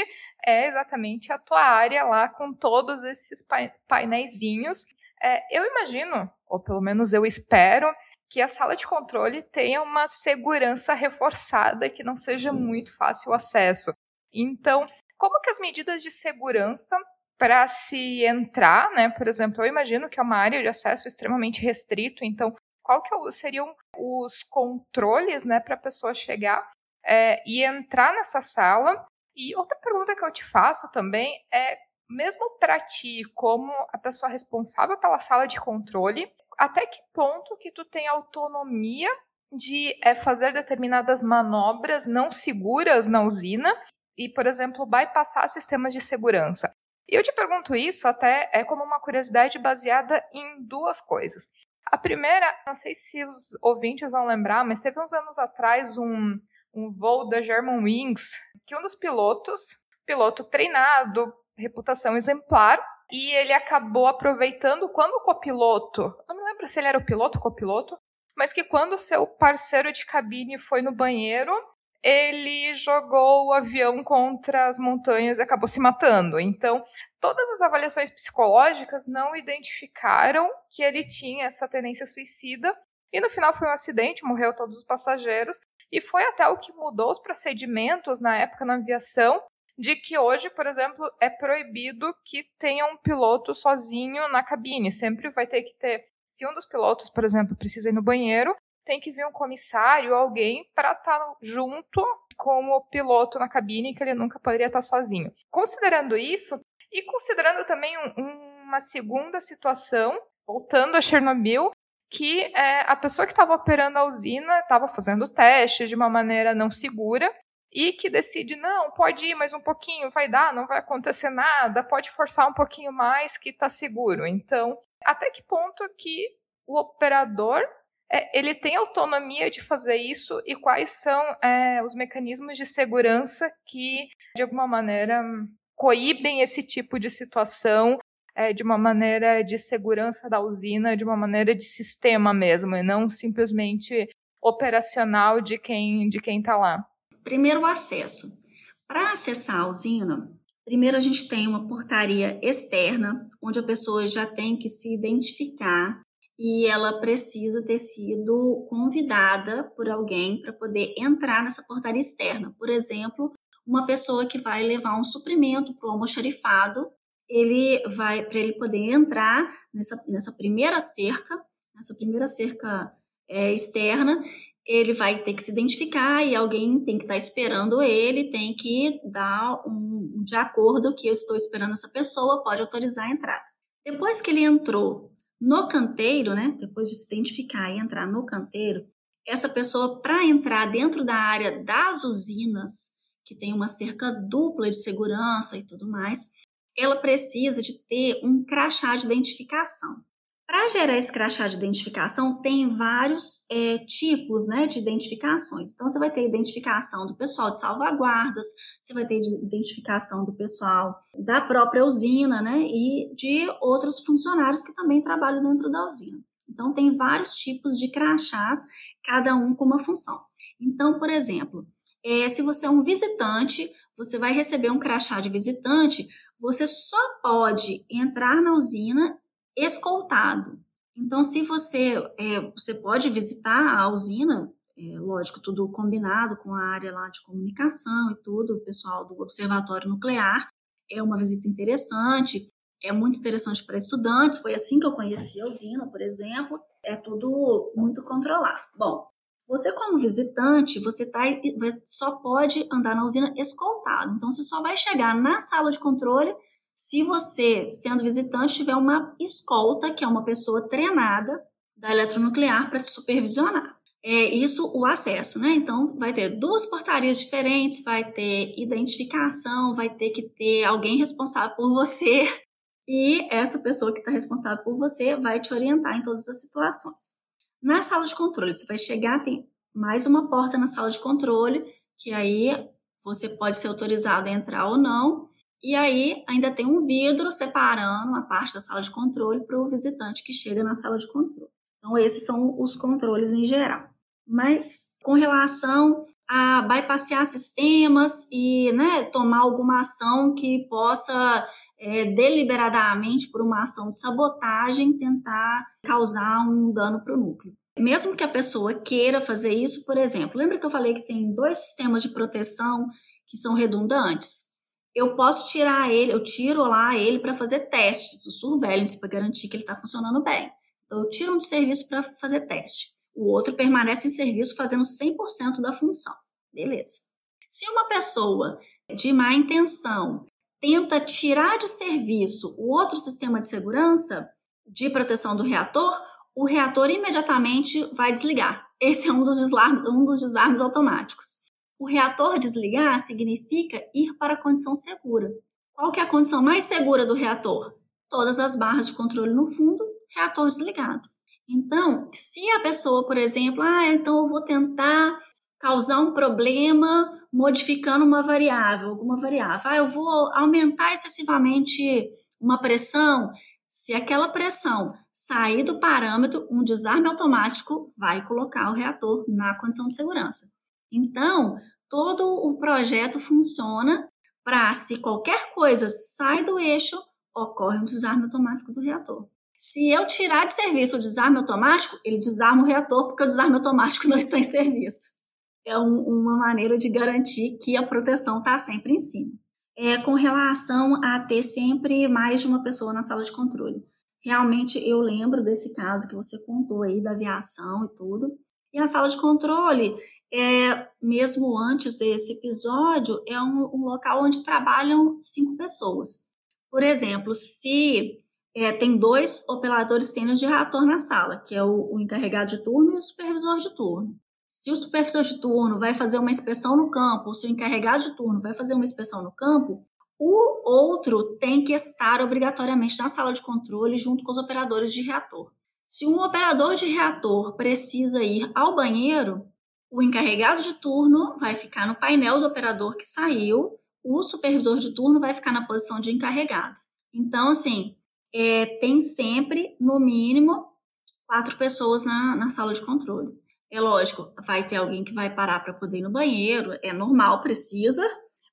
é exatamente a tua área lá com todos esses painéisinhos. É, eu imagino, ou pelo menos eu espero, que a sala de controle tenha uma segurança reforçada que não seja muito fácil o acesso. Então, como que as medidas de segurança para se entrar, né? Por exemplo, eu imagino que é uma área de acesso extremamente restrito, então qual que é seriam os controles, né, para a pessoa chegar é, e entrar nessa sala. E outra pergunta que eu te faço também é, mesmo para ti, como a pessoa responsável pela sala de controle, até que ponto que tu tem autonomia de é, fazer determinadas manobras não seguras na usina e, por exemplo, bypassar sistemas de segurança. E eu te pergunto isso até é como uma curiosidade baseada em duas coisas. A primeira, não sei se os ouvintes vão lembrar, mas teve uns anos atrás um, um voo da Germanwings que um dos pilotos, piloto treinado, reputação exemplar, e ele acabou aproveitando quando o copiloto, não me lembro se ele era o piloto ou copiloto, mas que quando seu parceiro de cabine foi no banheiro, ele jogou o avião contra as montanhas e acabou se matando. Então, todas as avaliações psicológicas não identificaram que ele tinha essa tendência suicida. E no final foi um acidente, morreu todos os passageiros. E foi até o que mudou os procedimentos na época na aviação, de que hoje, por exemplo, é proibido que tenha um piloto sozinho na cabine. Sempre vai ter que ter. Se um dos pilotos, por exemplo, precisa ir no banheiro, tem que vir um comissário, alguém, para estar tá junto com o piloto na cabine, que ele nunca poderia estar tá sozinho. Considerando isso, e considerando também um, uma segunda situação, voltando a Chernobyl, que é, a pessoa que estava operando a usina estava fazendo testes de uma maneira não segura e que decide, não, pode ir mais um pouquinho, vai dar, não vai acontecer nada, pode forçar um pouquinho mais que está seguro. Então, até que ponto que o operador é, ele tem autonomia de fazer isso e quais são é, os mecanismos de segurança que, de alguma maneira, coíbem esse tipo de situação é, de uma maneira de segurança da usina, de uma maneira de sistema mesmo, e não simplesmente operacional de quem de quem está lá. Primeiro, o acesso. Para acessar a usina, primeiro a gente tem uma portaria externa, onde a pessoa já tem que se identificar e ela precisa ter sido convidada por alguém para poder entrar nessa portaria externa. Por exemplo, uma pessoa que vai levar um suprimento para o almoxarifado, ele vai para ele poder entrar nessa, nessa primeira cerca, nessa primeira cerca é, externa, ele vai ter que se identificar e alguém tem que estar tá esperando ele, tem que dar um de acordo que eu estou esperando essa pessoa, pode autorizar a entrada. Depois que ele entrou no canteiro, né, depois de se identificar e entrar no canteiro, essa pessoa, para entrar dentro da área das usinas, que tem uma cerca dupla de segurança e tudo mais, ela precisa de ter um crachá de identificação. Para gerar esse crachá de identificação, tem vários é, tipos né, de identificações. Então, você vai ter identificação do pessoal de salvaguardas, você vai ter identificação do pessoal da própria usina, né? E de outros funcionários que também trabalham dentro da usina. Então, tem vários tipos de crachás, cada um com uma função. Então, por exemplo, é, se você é um visitante, você vai receber um crachá de visitante, você só pode entrar na usina escoltado. Então, se você, é, você pode visitar a usina, é, lógico, tudo combinado com a área lá de comunicação e tudo, o pessoal do Observatório Nuclear, é uma visita interessante, é muito interessante para estudantes, foi assim que eu conheci a usina, por exemplo, é tudo muito controlado. Bom, você como visitante, você tá, só pode andar na usina escoltado, então você só vai chegar na sala de controle se você, sendo visitante, tiver uma escolta, que é uma pessoa treinada da eletronuclear para te supervisionar. É isso o acesso, né? Então vai ter duas portarias diferentes, vai ter identificação, vai ter que ter alguém responsável por você e essa pessoa que está responsável por você vai te orientar em todas as situações. Na sala de controle, você vai chegar, tem mais uma porta na sala de controle, que aí você pode ser autorizado a entrar ou não. E aí ainda tem um vidro separando a parte da sala de controle para o visitante que chega na sala de controle. Então, esses são os controles em geral. Mas com relação a bypassear sistemas e né, tomar alguma ação que possa é, deliberadamente, por uma ação de sabotagem, tentar causar um dano para o núcleo. Mesmo que a pessoa queira fazer isso, por exemplo, lembra que eu falei que tem dois sistemas de proteção que são redundantes? Eu posso tirar ele, eu tiro lá ele para fazer testes, o surveillance, para garantir que ele está funcionando bem. Então, eu tiro um de serviço para fazer teste. O outro permanece em serviço fazendo 100% da função. Beleza. Se uma pessoa de má intenção tenta tirar de serviço o outro sistema de segurança de proteção do reator, o reator imediatamente vai desligar. Esse é um dos um dos desarmes automáticos. O reator desligar significa ir para a condição segura. Qual que é a condição mais segura do reator? Todas as barras de controle no fundo, reator desligado. Então, se a pessoa, por exemplo, ah, então eu vou tentar causar um problema modificando uma variável, alguma variável, ah, eu vou aumentar excessivamente uma pressão, se aquela pressão sair do parâmetro, um desarme automático vai colocar o reator na condição de segurança. Então, todo o projeto funciona para, se qualquer coisa sai do eixo, ocorre um desarme automático do reator. Se eu tirar de serviço o desarme automático, ele desarma o reator porque o desarme automático não está em serviço. É um, uma maneira de garantir que a proteção está sempre em cima. É com relação a ter sempre mais de uma pessoa na sala de controle. Realmente eu lembro desse caso que você contou aí da aviação e tudo. E a sala de controle, é, mesmo antes desse episódio, é um, um local onde trabalham cinco pessoas. Por exemplo, se é, tem dois operadores sêniores de reator na sala, que é o, o, encarregado de turno e o supervisor de turno. Se o supervisor de turno vai fazer uma inspeção no campo, ou se o encarregado de turno vai fazer uma inspeção no campo, o outro tem que estar obrigatoriamente na sala de controle junto com os operadores de reator. Se um operador de reator precisa ir ao banheiro, o encarregado de turno vai ficar no painel do operador que saiu, o supervisor de turno vai ficar na posição de encarregado. Então, assim, é, tem sempre, no mínimo, quatro pessoas na, na sala de controle. É lógico, vai ter alguém que vai parar para poder ir no banheiro, é normal, precisa,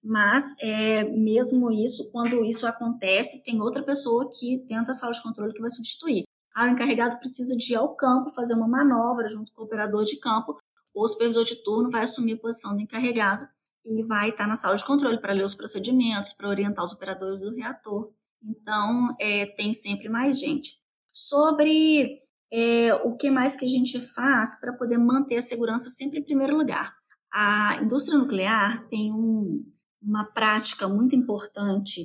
mas é, mesmo isso, quando isso acontece, tem outra pessoa que dentro da sala de controle que vai substituir. Ah, o encarregado precisa de ir ao campo, fazer uma manobra junto com o operador de campo, o supervisor de turno vai assumir a posição do encarregado e vai estar na sala de controle para ler os procedimentos, para orientar os operadores do reator. Então, é, tem sempre mais gente. Sobre é, o que mais que a gente faz para poder manter a segurança sempre em primeiro lugar. A indústria nuclear tem um, uma prática muito importante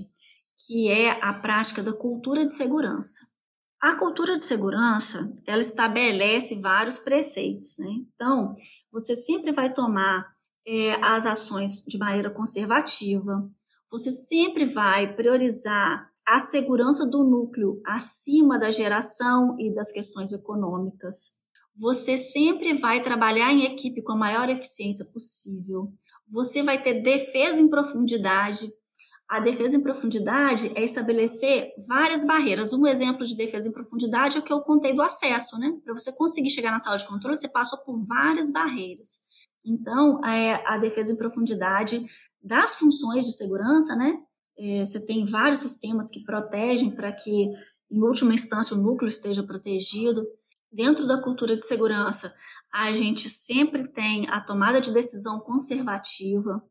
que é a prática da cultura de segurança. A cultura de segurança, ela estabelece vários preceitos, né? Então, você sempre vai tomar é, as ações de maneira conservativa, você sempre vai priorizar a segurança do núcleo acima da geração e das questões econômicas. Você sempre vai trabalhar em equipe com a maior eficiência possível. Você vai ter defesa em profundidade. A defesa em profundidade é estabelecer várias barreiras. Um exemplo de defesa em profundidade é o que eu contei do acesso, né? Para você conseguir chegar na sala de controle, você passou por várias barreiras. Então, é, a defesa em profundidade das funções de segurança, né? É, você tem vários sistemas que protegem para que, em última instância, o núcleo esteja protegido. Dentro da cultura de segurança, a gente sempre tem a tomada de decisão conservativa,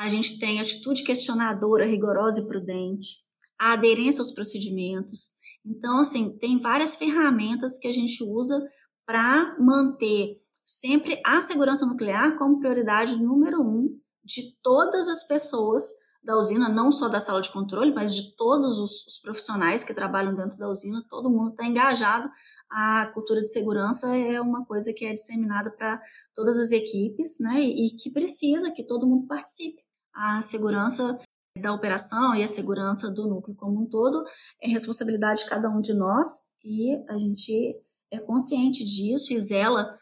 a gente tem atitude questionadora, rigorosa e prudente, a aderência aos procedimentos. Então, assim, tem várias ferramentas que a gente usa para manter sempre a segurança nuclear como prioridade número um de todas as pessoas da usina, não só da sala de controle, mas de todos os, os profissionais que trabalham dentro da usina, todo mundo está engajado. A cultura de segurança é uma coisa que é disseminada para todas as equipes, né? E, e que precisa que todo mundo participe. A segurança da operação e a segurança do núcleo como um todo é responsabilidade de cada um de nós e a gente é consciente disso e zela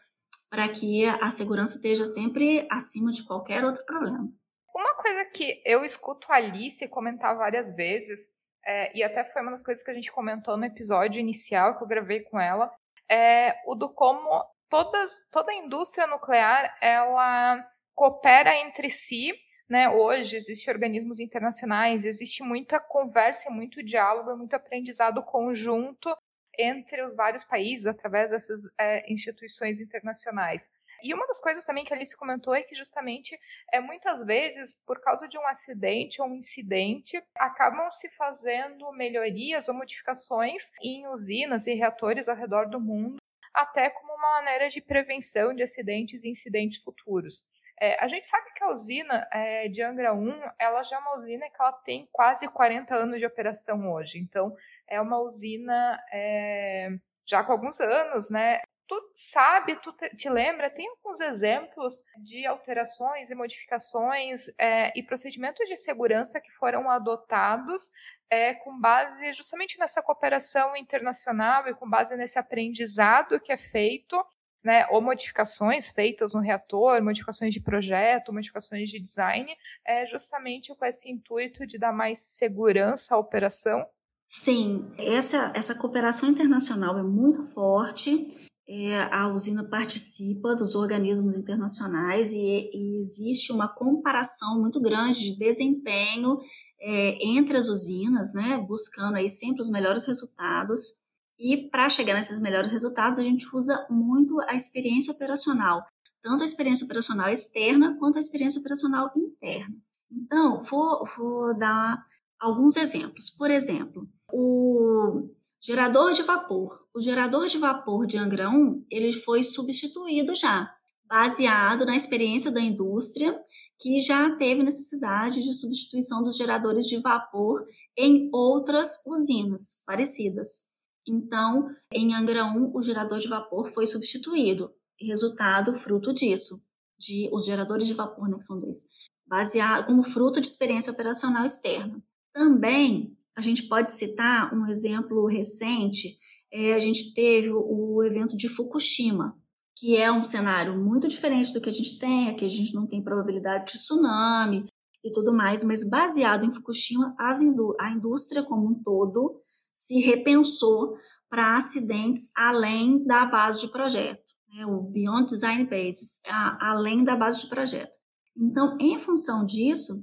para que a segurança esteja sempre acima de qualquer outro problema. Uma coisa que eu escuto a Alice comentar várias vezes, é, e até foi uma das coisas que a gente comentou no episódio inicial que eu gravei com ela, é o do como todas, toda a indústria nuclear ela coopera entre si. Né? Hoje existem organismos internacionais, existe muita conversa, muito diálogo, muito aprendizado conjunto entre os vários países através dessas é, instituições internacionais. E uma das coisas também que a Alice comentou é que justamente é muitas vezes por causa de um acidente ou um incidente acabam se fazendo melhorias ou modificações em usinas e reatores ao redor do mundo até como uma maneira de prevenção de acidentes e incidentes futuros. É, a gente sabe que a usina é, de Angra 1, ela já é uma usina que ela tem quase 40 anos de operação hoje. Então, é uma usina é, já com alguns anos, né? Tu sabe, tu te, te, lembra, tem alguns exemplos de alterações e modificações é, e procedimentos de segurança que foram adotados é, com base justamente nessa cooperação internacional e com base nesse aprendizado que é feito né, ou modificações feitas no reator, modificações de projeto, modificações de design, é justamente com esse intuito de dar mais segurança à operação? Sim, essa, essa cooperação internacional é muito forte. É, a usina participa dos organismos internacionais e, e, existe uma comparação muito grande de desempenho é, entre as usinas, né, buscando aí sempre os melhores resultados. E para chegar nesses melhores resultados, a gente usa muito a experiência operacional, tanto a experiência operacional externa quanto a experiência operacional interna. Então, vou, vou dar alguns exemplos. Por exemplo, o gerador de vapor. O gerador de vapor de Angra 1, ele foi substituído já, baseado na experiência da indústria, que já teve necessidade de substituição dos geradores de vapor em outras usinas parecidas. Então, em Angra 1, o gerador de vapor foi substituído. Resultado, fruto disso, de os geradores de vapor, né, que são dois, baseado como fruto de experiência operacional externa. Também a gente pode citar um exemplo recente. É, a gente teve o, evento de Fukushima, que é um cenário muito diferente do que a gente tem. Aqui a gente não tem probabilidade de tsunami e tudo mais, mas baseado em Fukushima, indú a indústria como um todo se repensou para acidentes além da base de projeto, né, o Beyond Design Basis, a, além da base de projeto. Então, em função disso,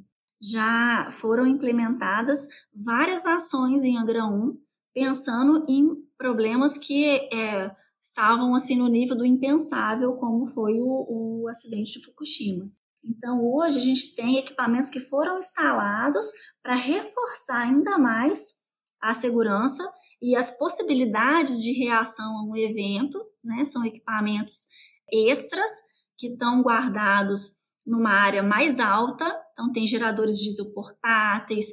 já foram implementadas várias ações em Angra 1, pensando em problemas que é, estavam assim no nível do impensável, como foi o, o acidente de Fukushima. Então, hoje a gente tem equipamentos que foram instalados para reforçar ainda mais a segurança e as possibilidades de reação a um evento, né? São equipamentos extras que estão guardados numa área mais alta, então tem geradores diesel portáteis,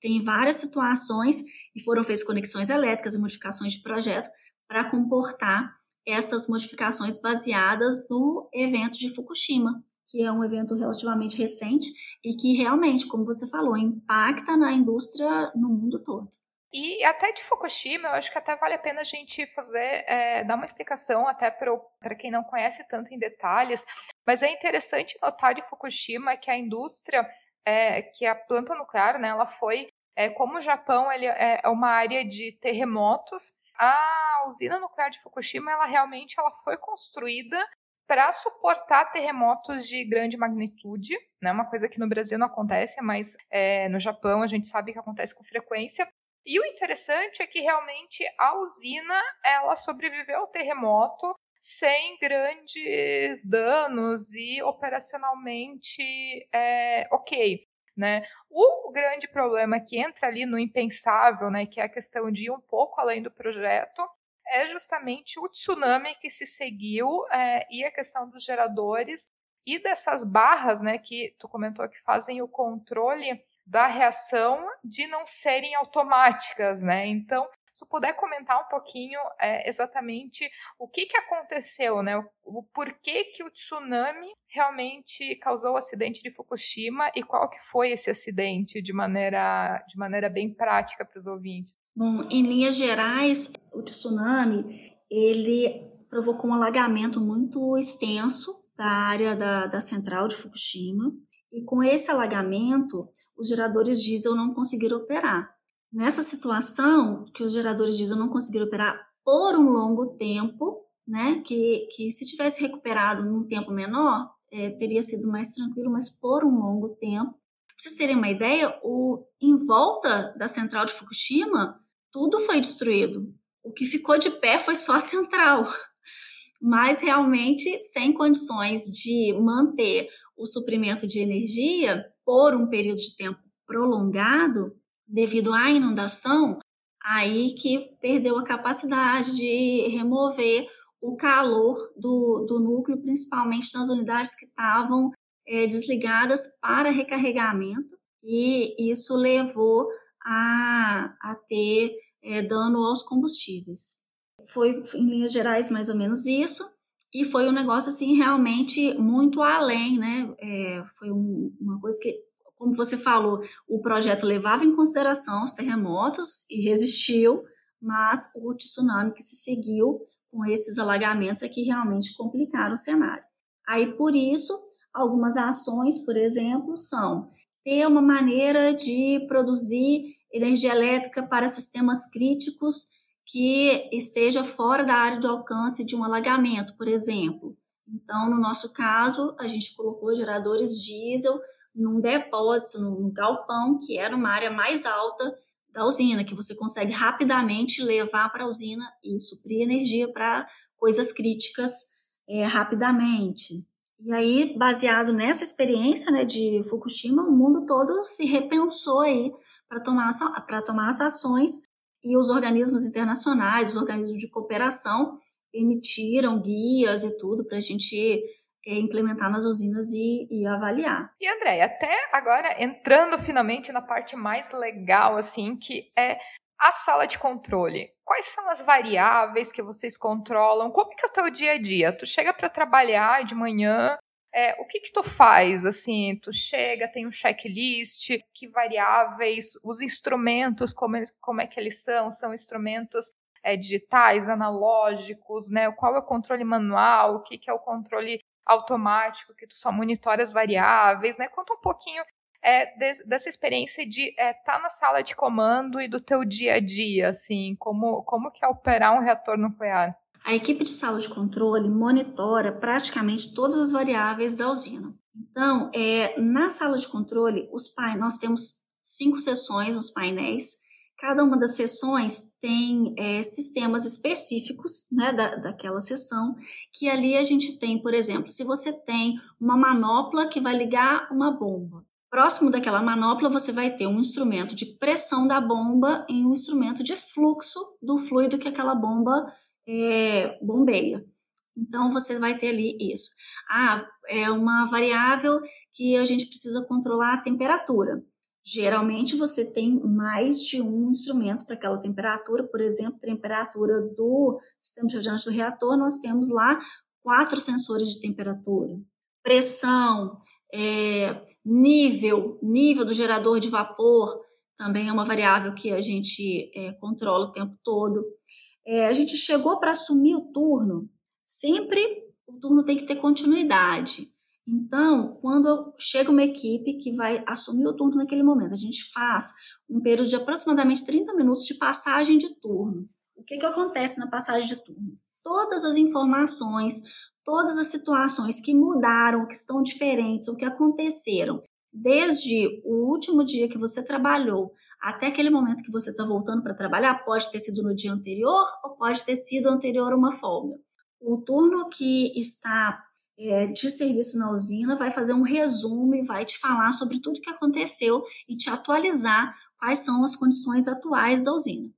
tem várias situações e foram feitas conexões elétricas e modificações de projeto para comportar essas modificações baseadas no evento de Fukushima, que é um evento relativamente recente e que realmente, como você falou, impacta na indústria no mundo todo. E até de Fukushima, eu acho que até vale a pena a gente fazer, é, dar uma explicação até para quem não conhece tanto em detalhes, mas é interessante notar de Fukushima que a indústria, é, que a planta nuclear, né, ela foi, é, como o Japão ele é, é uma área de terremotos, a usina nuclear de Fukushima, ela realmente ela foi construída para suportar terremotos de grande magnitude, né? Uma coisa que no Brasil não acontece, mas é, no Japão a gente sabe que acontece com frequência. E o interessante é que realmente a usina ela sobreviveu ao terremoto sem grandes danos e operacionalmente é, ok. Né? O grande problema que entra ali no impensável, né, que é a questão de ir um pouco além do projeto, é justamente o tsunami que se seguiu é, e a questão dos geradores e dessas barras, né, que tu comentou que fazem o controle da reação de não serem automáticas, né? Então, se puder comentar um pouquinho é, exatamente o que, que aconteceu, né? O, o porquê que o tsunami realmente causou o acidente de Fukushima e qual que foi esse acidente de maneira, de maneira bem prática para os ouvintes. Bom, em linhas gerais, o tsunami ele provocou um alagamento muito extenso da área da, da central de Fukushima. E com esse alagamento, os geradores diesel não conseguiram operar. Nessa situação, que os geradores diesel não conseguiram operar por um longo tempo, né, que, que se tivesse recuperado num tempo menor, é, teria sido mais tranquilo, mas por um longo tempo. Pra vocês terem uma ideia, o, em volta da central de Fukushima, tudo foi destruído. O que ficou de pé foi só a central mas realmente sem condições de manter o suprimento de energia por um período de tempo prolongado, devido à inundação, aí que perdeu a capacidade de remover o calor do, do núcleo, principalmente nas unidades que estavam é, desligadas para recarregamento, e isso levou a, a ter é, dano aos combustíveis. Foi, em linhas gerais, mais ou menos isso. E foi um negócio, assim, realmente muito além, né? É, foi um, uma coisa que, como você falou, o projeto levava em consideração os terremotos e resistiu, mas o tsunami que se seguiu com esses alagamentos é que realmente complicaram o cenário. Aí, por isso, algumas ações, por exemplo, são ter uma maneira de produzir energia elétrica para sistemas críticos que esteja fora da área de alcance de um alagamento, por exemplo. Então, no nosso caso, a gente colocou geradores diesel num depósito, num galpão, que era uma área mais alta da usina, que você consegue rapidamente levar para a usina e suprir energia para coisas críticas é, rapidamente. E aí, baseado nessa experiência né, de Fukushima, o mundo todo se repensou aí para tomar, tomar as ações e os organismos internacionais, os organismos de cooperação emitiram guias e tudo para a gente é, implementar nas usinas e, e avaliar. E André, até agora entrando finalmente na parte mais legal, assim, que é a sala de controle. Quais são as variáveis que vocês controlam? Como é que é o teu dia a dia? Tu chega para trabalhar de manhã, é, o que que tu faz, assim, tu chega, tem um checklist, que variáveis, os instrumentos, como, como é que eles são, são instrumentos é, digitais, analógicos, né, qual é o controle manual, o que que é o controle automático, que tu só monitora as variáveis, né, conta um pouquinho é, de, dessa experiência de estar é, tá na sala de comando e do teu dia a dia, assim, como, como que é operar um reator nuclear. A equipe de sala de controle monitora praticamente todas as variáveis da usina. Então, é, na sala de controle, os pain nós temos cinco sessões nos painéis. Cada uma das sessões tem é, sistemas específicos né, da, daquela sessão, que ali a gente tem, por exemplo, se você tem uma manopla que vai ligar uma bomba. Próximo daquela manopla, você vai ter um instrumento de pressão da bomba e um instrumento de fluxo do fluido que aquela bomba é, bombeia. Então, você vai ter ali isso. Ah, é uma variável que a gente precisa controlar a temperatura. Geralmente, você tem mais de um instrumento para aquela temperatura. Por exemplo, temperatura do sistema de refrigerante do reator, nós temos lá quatro sensores de temperatura. Pressão, é, nível, nível do gerador de vapor, também é uma variável que a gente é, controla o tempo todo. É, a gente chegou para assumir o turno, sempre o turno tem que ter continuidade. Então, quando chega uma equipe que vai assumir o turno naquele momento, a gente faz um período de aproximadamente 30 minutos de passagem de turno. O que, que acontece na passagem de turno? Todas as informações, todas as situações que mudaram, que estão diferentes, ou que aconteceram, desde o último dia que você trabalhou até aquele momento que você está voltando para trabalhar, pode ter sido no dia anterior ou pode ter sido anterior a uma folga. O turno que está é, de serviço na usina vai fazer um resumo e vai te falar sobre tudo que aconteceu e te atualizar quais são as condições atuais da usina.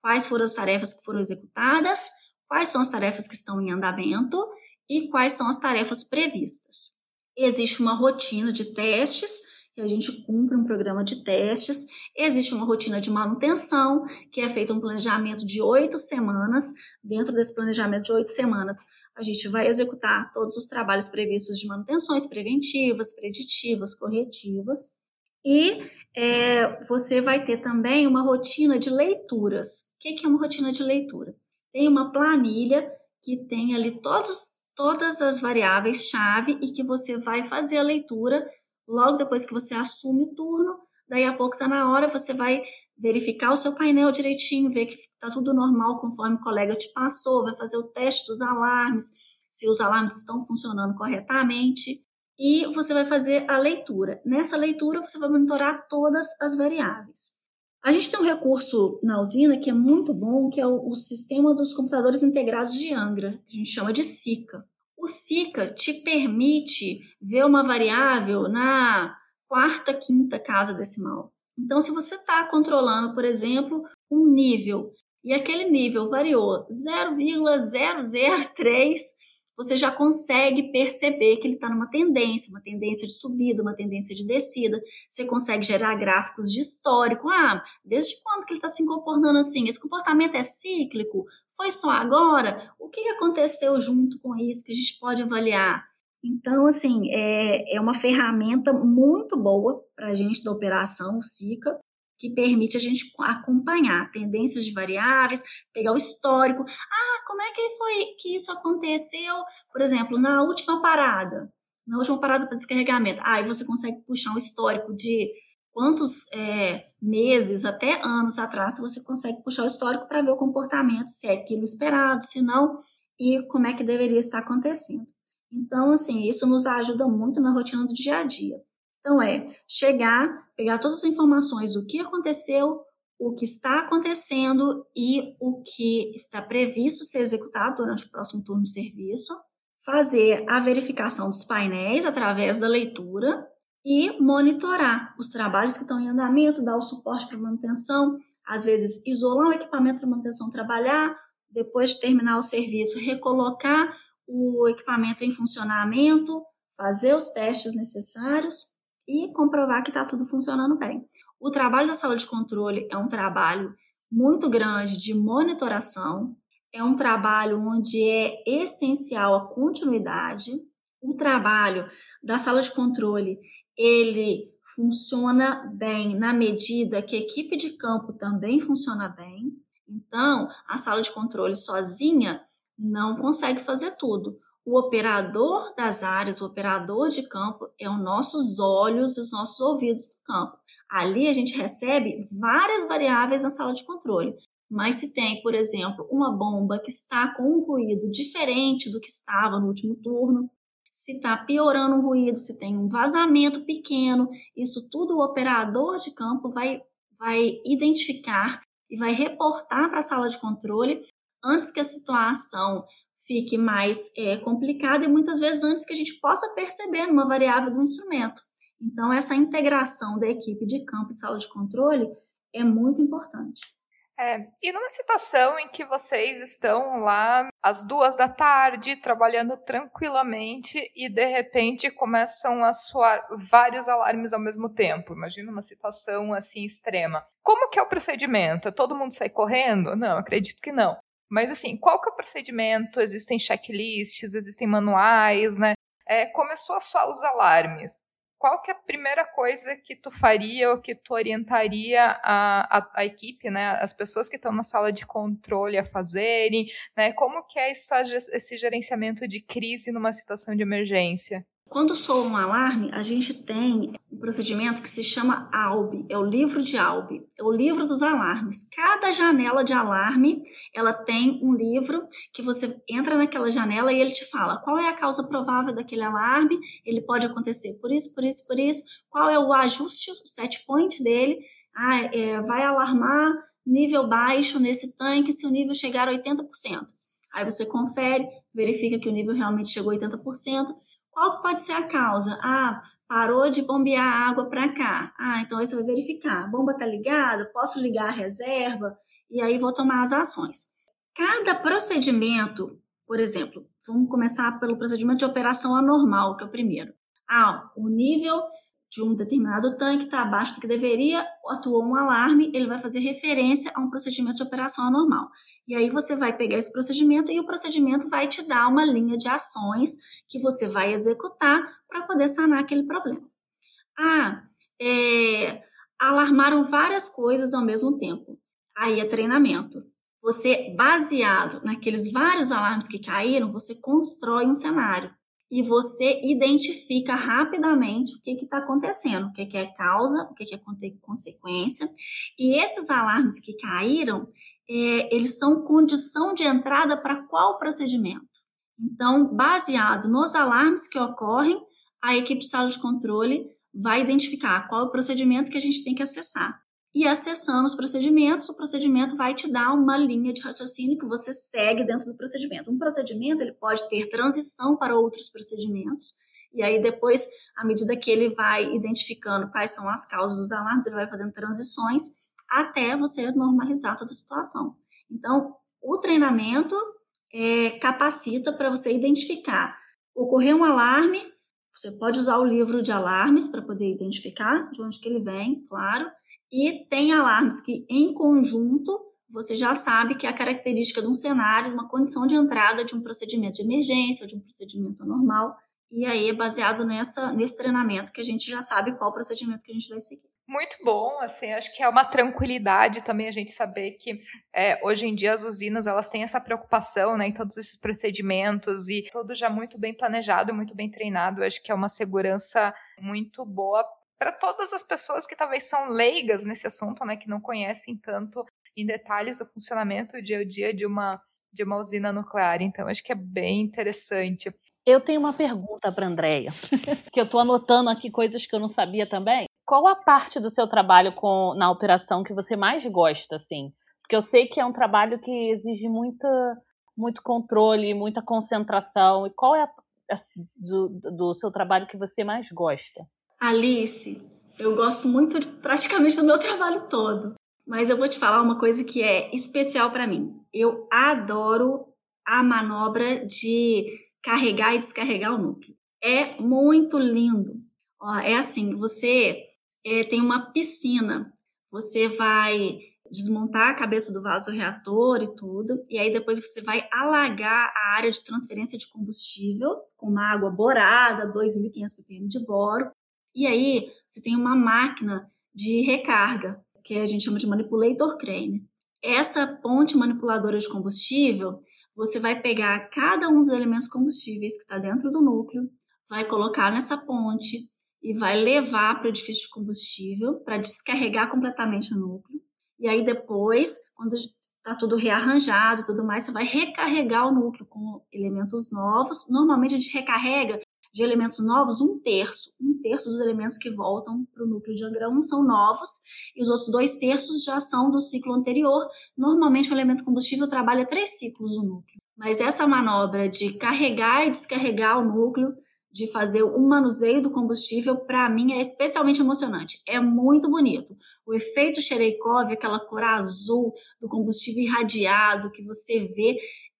Quais foram as tarefas que foram executadas, quais são as tarefas que estão em andamento e quais são as tarefas previstas. Existe uma rotina de testes, que a gente cumpre um programa de testes. Existe uma rotina de manutenção, que é feito um planejamento de oito semanas. Dentro desse planejamento de oito semanas, a gente vai executar todos os trabalhos previstos de manutenções preventivas, preditivas, corretivas. E é, você vai ter também uma rotina de leituras. O que é uma rotina de leitura? Tem uma planilha que tem ali todos todas as variáveis-chave e que você vai fazer a leitura logo depois que você assume o turno. Daí a pouco está na hora, você vai verificar o seu painel direitinho, ver que está tudo normal conforme o colega te passou, vai fazer o teste dos alarmes, se os alarmes estão funcionando corretamente. E você vai fazer a leitura. Nessa leitura, você vai monitorar todas as variáveis. A gente tem um recurso na usina que é muito bom, que é o, o Sistema dos Computadores Integrados de Angra, que a gente chama de SICA. O SICA te permite ver uma variável na quarta, quinta casa decimal. Então, se você está controlando, por exemplo, um nível e aquele nível variou 0,003 você já consegue perceber que ele está numa tendência, uma tendência de subida, uma tendência de descida. Você consegue gerar gráficos de histórico. Ah, desde quando que ele está se comportando assim? Esse comportamento é cíclico? Foi só agora? O que aconteceu junto com isso que a gente pode avaliar? Então, assim, é, é uma ferramenta muito boa para a gente da operação, o SICA, que permite a gente acompanhar tendências de variáveis, pegar o histórico. Ah, como é que foi que isso aconteceu? Por exemplo, na última parada, na última parada para descarregamento. Aí ah, você consegue puxar um histórico de quantos é, meses até anos atrás você consegue puxar o histórico para ver o comportamento, se é aquilo esperado, se não, e como é que deveria estar acontecendo. Então, assim, isso nos ajuda muito na rotina do dia a dia. Então, é chegar, pegar todas as informações do que aconteceu, o que está acontecendo e o que está previsto ser executado durante o próximo turno de serviço, fazer a verificação dos painéis através da leitura e monitorar os trabalhos que estão em andamento, dar o suporte para manutenção, às vezes isolar o equipamento para manutenção trabalhar, depois de terminar o serviço, recolocar o equipamento em funcionamento, fazer os testes necessários e comprovar que está tudo funcionando bem. O trabalho da sala de controle é um trabalho muito grande de monitoração, é um trabalho onde é essencial a continuidade. O trabalho da sala de controle, ele funciona bem na medida que a equipe de campo também funciona bem. Então, a sala de controle sozinha não consegue fazer tudo. O operador das áreas, o operador de campo, é os nossos olhos e os nossos ouvidos do campo. Ali a gente recebe várias variáveis na sala de controle. Mas se tem, por exemplo, uma bomba que está com um ruído diferente do que estava no último turno, se está piorando o ruído, se tem um vazamento pequeno, isso tudo o operador de campo vai, vai identificar e vai reportar para a sala de controle antes que a situação fique mais é, complicada e muitas vezes antes que a gente possa perceber numa variável do instrumento. Então, essa integração da equipe de campo e sala de controle é muito importante. É, e numa situação em que vocês estão lá às duas da tarde, trabalhando tranquilamente, e de repente começam a soar vários alarmes ao mesmo tempo. Imagina uma situação assim extrema. Como que é o procedimento? Todo mundo sai correndo? Não, acredito que não. Mas assim, qual que é o procedimento? Existem checklists, existem manuais, né? É, começou a soar os alarmes. qual que é a primeira coisa que tu faria ou que tu orientaria a, a, a equipe, né, as pessoas que estão na sala de controle a fazerem, né, como que é essa, esse gerenciamento de crise numa situação de emergência? Quando soa um alarme, a gente tem um procedimento que se chama ALB, é o livro de ALB, é o livro dos alarmes. Cada janela de alarme, ela tem um livro que você entra naquela janela e ele te fala qual é a causa provável daquele alarme, ele pode acontecer por isso, por isso, por isso, qual é o ajuste, o set point dele, ah, é, vai alarmar nível baixo nesse tanque se o nível chegar a 80%. Aí você confere, verifica que o nível realmente chegou a 80%, qual pode ser a causa? Ah, parou de bombear água para cá. Ah, então aí você vai verificar. A bomba está ligada? Posso ligar a reserva? E aí vou tomar as ações. Cada procedimento, por exemplo, vamos começar pelo procedimento de operação anormal, que é o primeiro. Ah, o nível de um determinado tanque está abaixo do que deveria, atuou um alarme, ele vai fazer referência a um procedimento de operação anormal. E aí você vai pegar esse procedimento e o procedimento vai te dar uma linha de ações que você vai executar para poder sanar aquele problema. Ah, é, alarmaram várias coisas ao mesmo tempo. Aí é treinamento. Você, baseado naqueles vários alarmes que caíram, você constrói um cenário e você identifica rapidamente o que está acontecendo, o que, que, é causa, o que, que é consequência. E esses alarmes que caíram, é, eles são condição de entrada para qual procedimento? Então, baseado nos alarmes que ocorrem, a equipe de sala de controle vai identificar qual é o procedimento que a gente tem que acessar. E acessando os procedimentos, o procedimento vai te dar uma linha de raciocínio que você segue dentro do procedimento. Um procedimento ele pode ter transição para outros procedimentos, e aí depois, à medida que ele vai identificando quais são as causas dos alarmes, ele vai fazendo transições até você normalizar toda a situação. Então, o treinamento é, capacita para você identificar. Ocorreu um alarme, você pode usar o livro de alarmes para poder identificar de onde que ele vem, claro. E tem alarmes que, em conjunto, você já sabe que é a característica de um cenário, uma condição de entrada de um procedimento de emergência de um procedimento normal. E aí é baseado nessa, nesse treinamento que a gente já sabe qual procedimento que a gente vai seguir muito bom, assim, acho que é uma tranquilidade também a gente saber que é, hoje em dia as usinas elas têm essa preocupação, né, em todos esses procedimentos e tudo já muito bem planejado, muito bem treinado, acho que é uma segurança muito boa para todas as pessoas que talvez são leigas nesse assunto, né, que não conhecem tanto em detalhes o funcionamento o dia a dia de uma de uma usina nuclear. Então, acho que é bem interessante. Eu tenho uma pergunta para Andréia, que eu estou anotando aqui coisas que eu não sabia também qual a parte do seu trabalho com, na operação que você mais gosta, assim? Porque eu sei que é um trabalho que exige muita, muito controle, muita concentração. E qual é a, a, do, do seu trabalho que você mais gosta? Alice, eu gosto muito de, praticamente do meu trabalho todo. Mas eu vou te falar uma coisa que é especial para mim. Eu adoro a manobra de carregar e descarregar o núcleo. É muito lindo. Ó, é assim, você é, tem uma piscina. Você vai desmontar a cabeça do vaso reator e tudo, e aí depois você vai alagar a área de transferência de combustível com uma água borada, 2.500 ppm de boro, e aí você tem uma máquina de recarga, que a gente chama de manipulator crane. Essa ponte manipuladora de combustível, você vai pegar cada um dos elementos combustíveis que está dentro do núcleo, vai colocar nessa ponte, e vai levar para o edifício de combustível para descarregar completamente o núcleo. E aí depois, quando está tudo rearranjado e tudo mais, você vai recarregar o núcleo com elementos novos. Normalmente a gente recarrega de elementos novos um terço. Um terço dos elementos que voltam para o núcleo de Angra 1 são novos e os outros dois terços já são do ciclo anterior. Normalmente o elemento combustível trabalha três ciclos no núcleo. Mas essa manobra de carregar e descarregar o núcleo de fazer o manuseio do combustível, para mim, é especialmente emocionante. É muito bonito. O efeito Chereikov, aquela cor azul do combustível irradiado que você vê,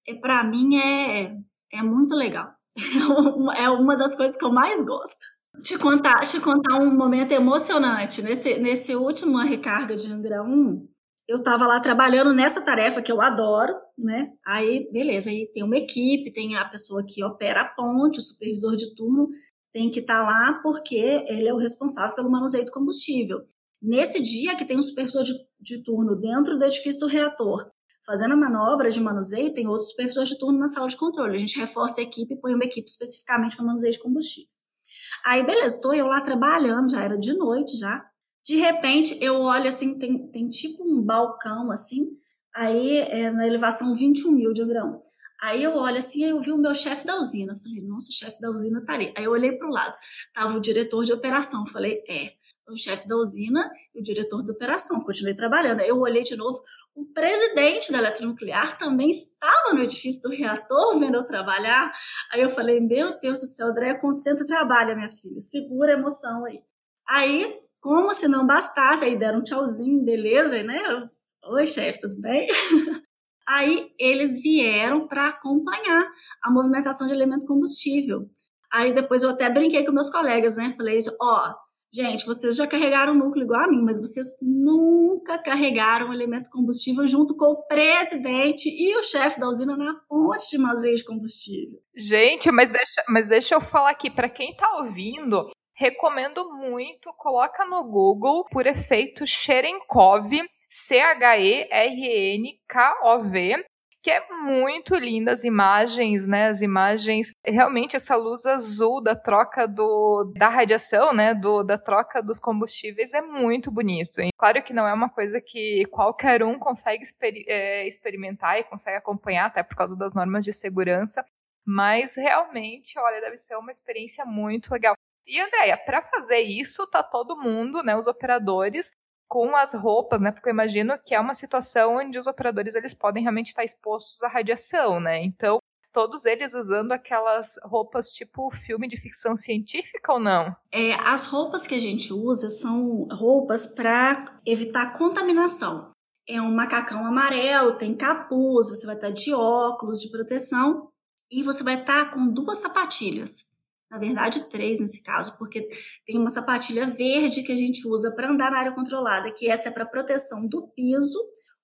é, para mim é, é muito legal. É uma das coisas que eu mais gosto. Te contar, te contar um momento emocionante. Nesse, nesse último recarga de Angra 1, eu estava lá trabalhando nessa tarefa que eu adoro, né? Aí, beleza, aí tem uma equipe, tem a pessoa que opera a ponte, o supervisor de turno. tem que estar tá lá porque ele é o responsável pelo manuseio do combustível. Nesse dia que tem um supervisor de, de turno dentro do edifício do reator, fazendo a manobra de manuseio, tem outros supervisores de turno na sala de controle. A gente reforça a equipe e põe uma equipe especificamente para manuseio de combustível. Aí, beleza, estou eu lá trabalhando, já era de noite já. De repente, eu olho assim, tem, tem tipo um balcão assim, aí é na elevação 21 mil de grão. Aí eu olho assim, aí eu vi o meu chefe da usina. Falei, nossa, o chefe da usina tá ali. Aí eu olhei para o lado, tava o diretor de operação. Falei, é, o chefe da usina e o diretor de operação. Continuei trabalhando. Aí eu olhei de novo, o presidente da eletronuclear também estava no edifício do reator vendo eu trabalhar. Aí eu falei: Meu Deus do céu, André, concentra e trabalha, minha filha. Segura a emoção aí. Aí, como se não bastasse, aí deram um tchauzinho, beleza, né? Oi, chefe, tudo bem? Aí eles vieram para acompanhar a movimentação de elemento combustível. Aí depois eu até brinquei com meus colegas, né? Falei: Ó, oh, Gente, vocês já carregaram o núcleo igual a mim, mas vocês nunca carregaram o elemento combustível junto com o presidente e o chefe da usina na ponte de manuseio de combustível. Gente, mas deixa, mas deixa eu falar aqui, para quem está ouvindo, recomendo muito, coloca no Google por efeito Cherenkov, C-H-E-R-N-K-O-V, que é muito linda as imagens, né? As imagens, realmente essa luz azul da troca do, da radiação, né? Do, da troca dos combustíveis é muito bonito. Hein? Claro que não é uma coisa que qualquer um consegue exper é, experimentar e consegue acompanhar, até por causa das normas de segurança, mas realmente, olha, deve ser uma experiência muito legal. E Andréia, para fazer isso, tá todo mundo, né, os operadores, com as roupas, né? Porque eu imagino que é uma situação onde os operadores eles podem realmente estar expostos à radiação, né? Então, todos eles usando aquelas roupas tipo filme de ficção científica ou não? É, as roupas que a gente usa são roupas para evitar contaminação. É um macacão amarelo, tem capuz, você vai estar de óculos de proteção e você vai estar com duas sapatilhas na verdade três nesse caso, porque tem uma sapatilha verde que a gente usa para andar na área controlada, que essa é para proteção do piso.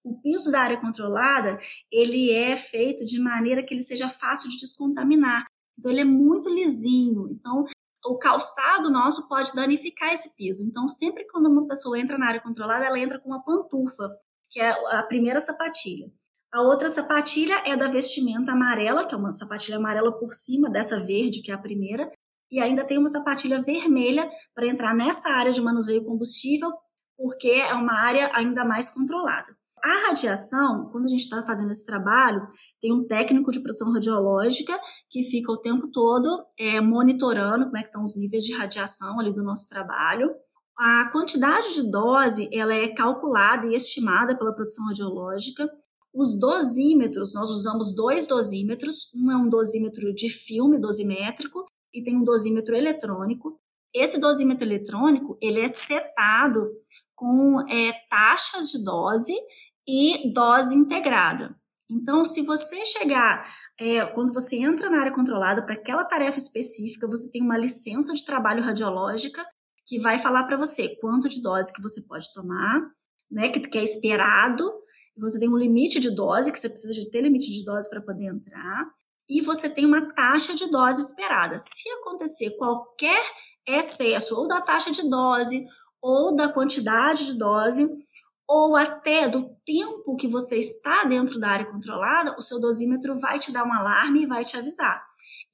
O piso da área controlada, ele é feito de maneira que ele seja fácil de descontaminar. Então ele é muito lisinho. Então o calçado nosso pode danificar esse piso. Então sempre quando uma pessoa entra na área controlada, ela entra com uma pantufa, que é a primeira sapatilha. A outra sapatilha é da vestimenta amarela, que é uma sapatilha amarela por cima dessa verde, que é a primeira, e ainda tem uma sapatilha vermelha para entrar nessa área de manuseio combustível, porque é uma área ainda mais controlada. A radiação, quando a gente está fazendo esse trabalho, tem um técnico de produção radiológica que fica o tempo todo é, monitorando como é que estão os níveis de radiação ali do nosso trabalho. A quantidade de dose ela é calculada e estimada pela produção radiológica os dosímetros, nós usamos dois dosímetros, um é um dosímetro de filme dosimétrico e tem um dosímetro eletrônico. Esse dosímetro eletrônico, ele é setado com é, taxas de dose e dose integrada. Então, se você chegar, é, quando você entra na área controlada para aquela tarefa específica, você tem uma licença de trabalho radiológica que vai falar para você quanto de dose que você pode tomar, né, que, que é esperado, você tem um limite de dose, que você precisa de ter limite de dose para poder entrar, e você tem uma taxa de dose esperada. Se acontecer qualquer excesso ou da taxa de dose, ou da quantidade de dose, ou até do tempo que você está dentro da área controlada, o seu dosímetro vai te dar um alarme e vai te avisar.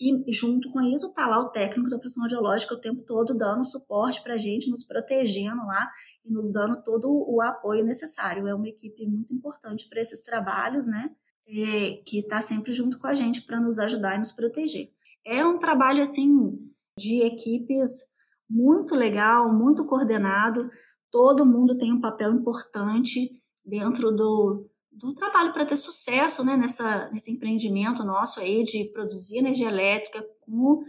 E junto com isso está lá o técnico da pressão radiológica o tempo todo dando suporte para a gente, nos protegendo lá e nos dando todo o apoio necessário. É uma equipe muito importante para esses trabalhos, né? É, que está sempre junto com a gente para nos ajudar e nos proteger. É um trabalho assim de equipes muito legal, muito coordenado. Todo mundo tem um papel importante dentro do, do trabalho para ter sucesso né, nessa, nesse empreendimento nosso aí de produzir energia elétrica com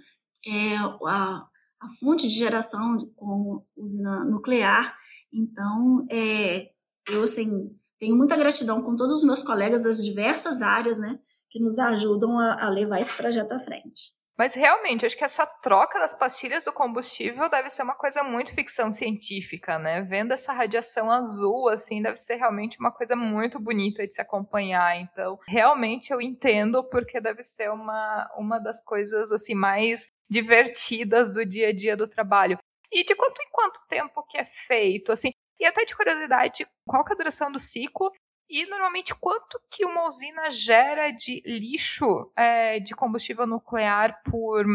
é, a, a fonte de geração com usina nuclear então, é, eu, assim, tenho muita gratidão com todos os meus colegas das diversas áreas, né, que nos ajudam a, a levar esse projeto à frente. Mas realmente, acho que essa troca das pastilhas do combustível deve ser uma coisa muito ficção científica, né? Vendo essa radiação azul, assim, deve ser realmente uma coisa muito bonita de se acompanhar. Então, realmente eu entendo porque deve ser uma, uma das coisas, assim, mais divertidas do dia a dia do trabalho. E de quanto em quanto tempo que é feito, assim? E até de curiosidade, qual que é a duração do ciclo e normalmente quanto que uma usina gera de lixo é, de combustível nuclear por,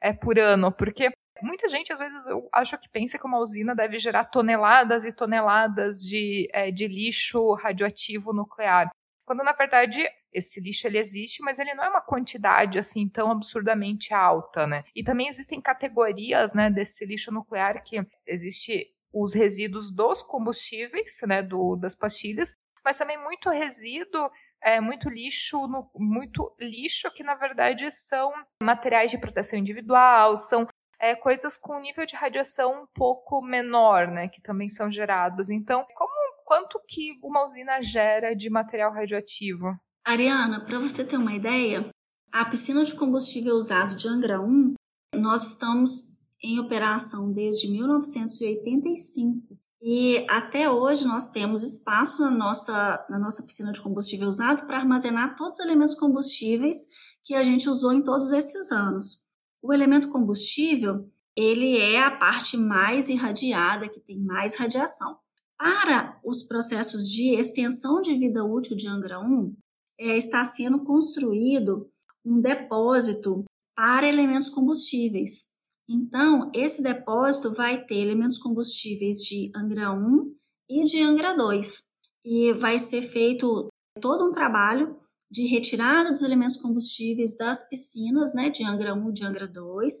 é, por ano? Porque muita gente às vezes eu acho que pensa que uma usina deve gerar toneladas e toneladas de, é, de lixo radioativo nuclear. Quando na verdade esse lixo ele existe, mas ele não é uma quantidade assim tão absurdamente alta, né? E também existem categorias, né, desse lixo nuclear que existe os resíduos dos combustíveis, né, do, das pastilhas, mas também muito resíduo, é, muito lixo, no, muito lixo que na verdade são materiais de proteção individual, são é, coisas com nível de radiação um pouco menor, né, que também são gerados. Então, como quanto que uma usina gera de material radioativo? Ariana, para você ter uma ideia, a piscina de combustível usado de Angra 1, nós estamos em operação desde 1985 e até hoje nós temos espaço na nossa, na nossa piscina de combustível usado para armazenar todos os elementos combustíveis que a gente usou em todos esses anos. O elemento combustível, ele é a parte mais irradiada, que tem mais radiação. Para os processos de extensão de vida útil de Angra 1, é, está sendo construído um depósito para elementos combustíveis. Então, esse depósito vai ter elementos combustíveis de Angra 1 e de Angra 2. E vai ser feito todo um trabalho de retirada dos elementos combustíveis das piscinas, né, de Angra 1 e de Angra 2,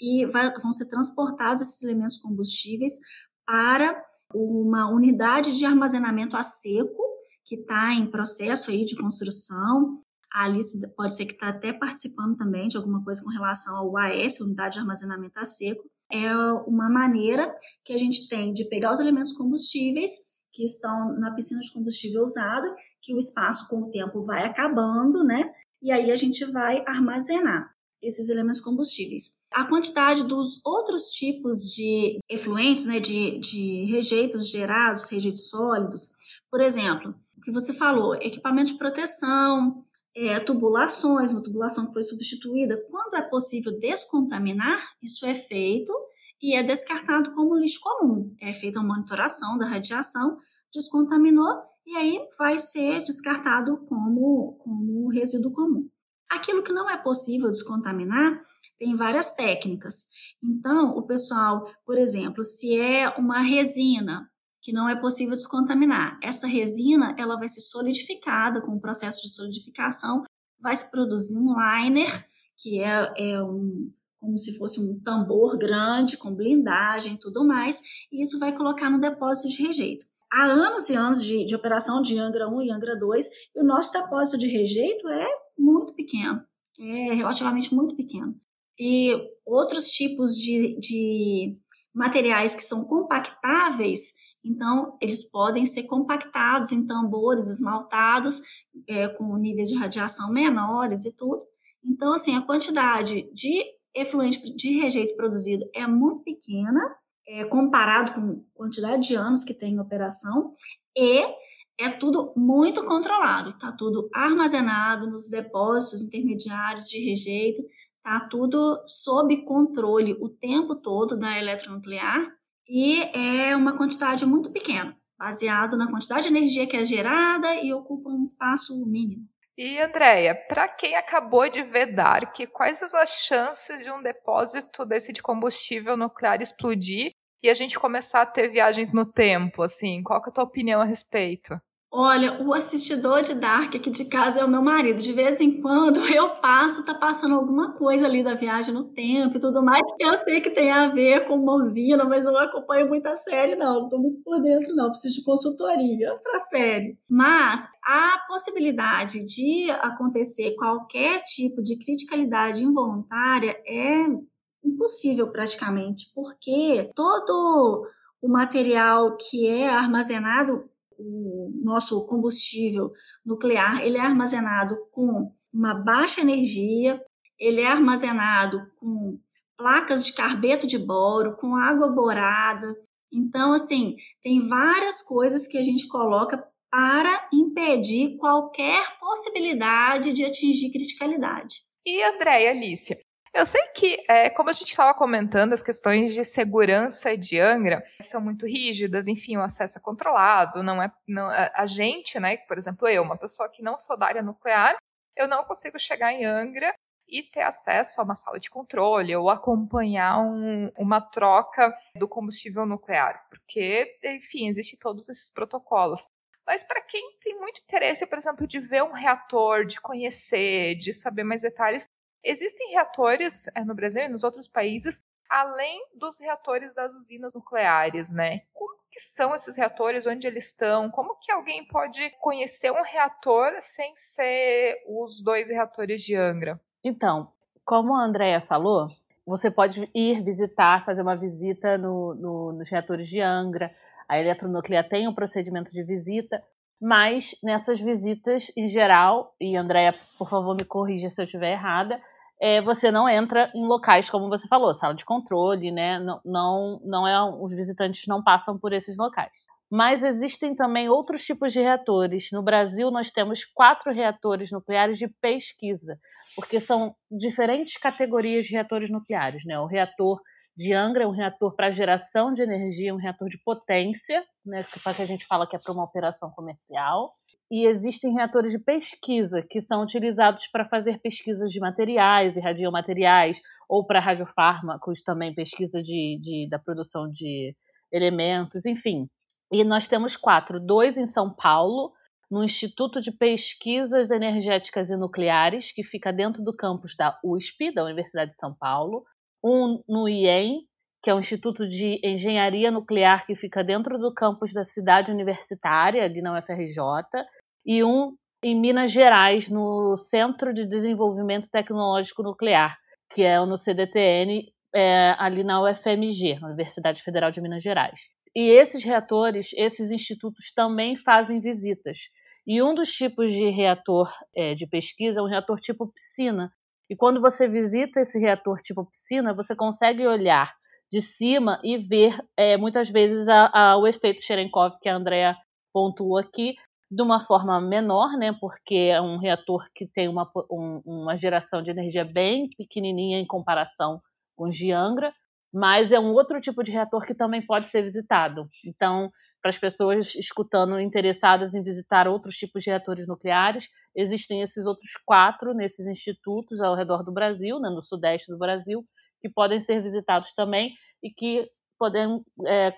e vai, vão ser transportados esses elementos combustíveis para uma unidade de armazenamento a seco, que está em processo aí de construção, a Alice pode ser que está até participando também de alguma coisa com relação ao AS, Unidade de Armazenamento a Seco. É uma maneira que a gente tem de pegar os elementos combustíveis que estão na piscina de combustível usado, que o espaço com o tempo vai acabando, né? E aí a gente vai armazenar esses elementos combustíveis. A quantidade dos outros tipos de efluentes, né, de, de rejeitos gerados, rejeitos sólidos, por exemplo, o que você falou, equipamento de proteção, é, tubulações, uma tubulação que foi substituída, quando é possível descontaminar, isso é feito e é descartado como lixo comum. É feita uma monitoração da radiação, descontaminou e aí vai ser descartado como, como resíduo comum. Aquilo que não é possível descontaminar tem várias técnicas. Então, o pessoal, por exemplo, se é uma resina, que não é possível descontaminar. Essa resina ela vai ser solidificada com o processo de solidificação, vai se produzir um liner, que é, é um, como se fosse um tambor grande com blindagem e tudo mais, e isso vai colocar no depósito de rejeito. Há anos e anos de, de operação de Angra 1 e Angra 2, e o nosso depósito de rejeito é muito pequeno, é relativamente muito pequeno. E outros tipos de, de materiais que são compactáveis, então, eles podem ser compactados em tambores esmaltados, é, com níveis de radiação menores e tudo. Então, assim, a quantidade de efluente de rejeito produzido é muito pequena, é, comparado com a quantidade de anos que tem em operação, e é tudo muito controlado, está tudo armazenado nos depósitos intermediários de rejeito, está tudo sob controle o tempo todo da eletronuclear, e é uma quantidade muito pequena, baseado na quantidade de energia que é gerada e ocupa um espaço mínimo. E Andréia, para quem acabou de ver Dark, quais as chances de um depósito desse de combustível nuclear explodir e a gente começar a ter viagens no tempo, assim? Qual é a tua opinião a respeito? Olha, o assistidor de Dark aqui de casa é o meu marido. De vez em quando eu passo, tá passando alguma coisa ali da viagem no tempo e tudo mais. Eu sei que tem a ver com usina, mas eu não acompanho muito a série, não. Não tô muito por dentro, não. Preciso de consultoria pra série. Mas a possibilidade de acontecer qualquer tipo de criticalidade involuntária é impossível praticamente, porque todo o material que é armazenado o nosso combustível nuclear ele é armazenado com uma baixa energia ele é armazenado com placas de carbeto de boro, com água borada. Então, assim, tem várias coisas que a gente coloca para impedir qualquer possibilidade de atingir criticalidade. E Andréia Alicia, eu sei que, é, como a gente estava comentando, as questões de segurança de Angra são muito rígidas, enfim, o acesso é controlado, não é. Não, a gente, né, por exemplo, eu, uma pessoa que não sou da área nuclear, eu não consigo chegar em Angra e ter acesso a uma sala de controle ou acompanhar um, uma troca do combustível nuclear, porque, enfim, existem todos esses protocolos. Mas para quem tem muito interesse, por exemplo, de ver um reator, de conhecer, de saber mais detalhes, Existem reatores é, no Brasil e nos outros países, além dos reatores das usinas nucleares, né? Como que são esses reatores, onde eles estão? Como que alguém pode conhecer um reator sem ser os dois reatores de Angra? Então, como a Andrea falou, você pode ir visitar, fazer uma visita no, no, nos reatores de Angra. A eletronuclear tem um procedimento de visita, mas nessas visitas, em geral, e Andrea, por favor, me corrija se eu estiver errada, é, você não entra em locais, como você falou, sala de controle, né? Não, não, não é, os visitantes não passam por esses locais. Mas existem também outros tipos de reatores. No Brasil, nós temos quatro reatores nucleares de pesquisa, porque são diferentes categorias de reatores nucleares. Né? O reator de Angra é um reator para geração de energia, um reator de potência, né? que a gente fala que é para uma operação comercial e existem reatores de pesquisa que são utilizados para fazer pesquisas de materiais e radiomateriais, ou para radiofármacos também, pesquisa de, de, da produção de elementos, enfim. E nós temos quatro: dois em São Paulo, no Instituto de Pesquisas Energéticas e Nucleares, que fica dentro do campus da USP, da Universidade de São Paulo, um no IEM, que é o Instituto de Engenharia Nuclear, que fica dentro do campus da cidade universitária, ali na UFRJ, e um em Minas Gerais, no Centro de Desenvolvimento Tecnológico Nuclear, que é no CDTN, é, ali na UFMG, Universidade Federal de Minas Gerais. E esses reatores, esses institutos também fazem visitas. E um dos tipos de reator é, de pesquisa é um reator tipo piscina. E quando você visita esse reator tipo piscina, você consegue olhar de cima e ver é, muitas vezes a, a, o efeito Cherenkov que a Andrea pontuou aqui de uma forma menor, né, porque é um reator que tem uma, um, uma geração de energia bem pequenininha em comparação com Angra, mas é um outro tipo de reator que também pode ser visitado. Então, para as pessoas escutando interessadas em visitar outros tipos de reatores nucleares, existem esses outros quatro nesses institutos ao redor do Brasil, né, no sudeste do Brasil, que podem ser visitados também e que podem é,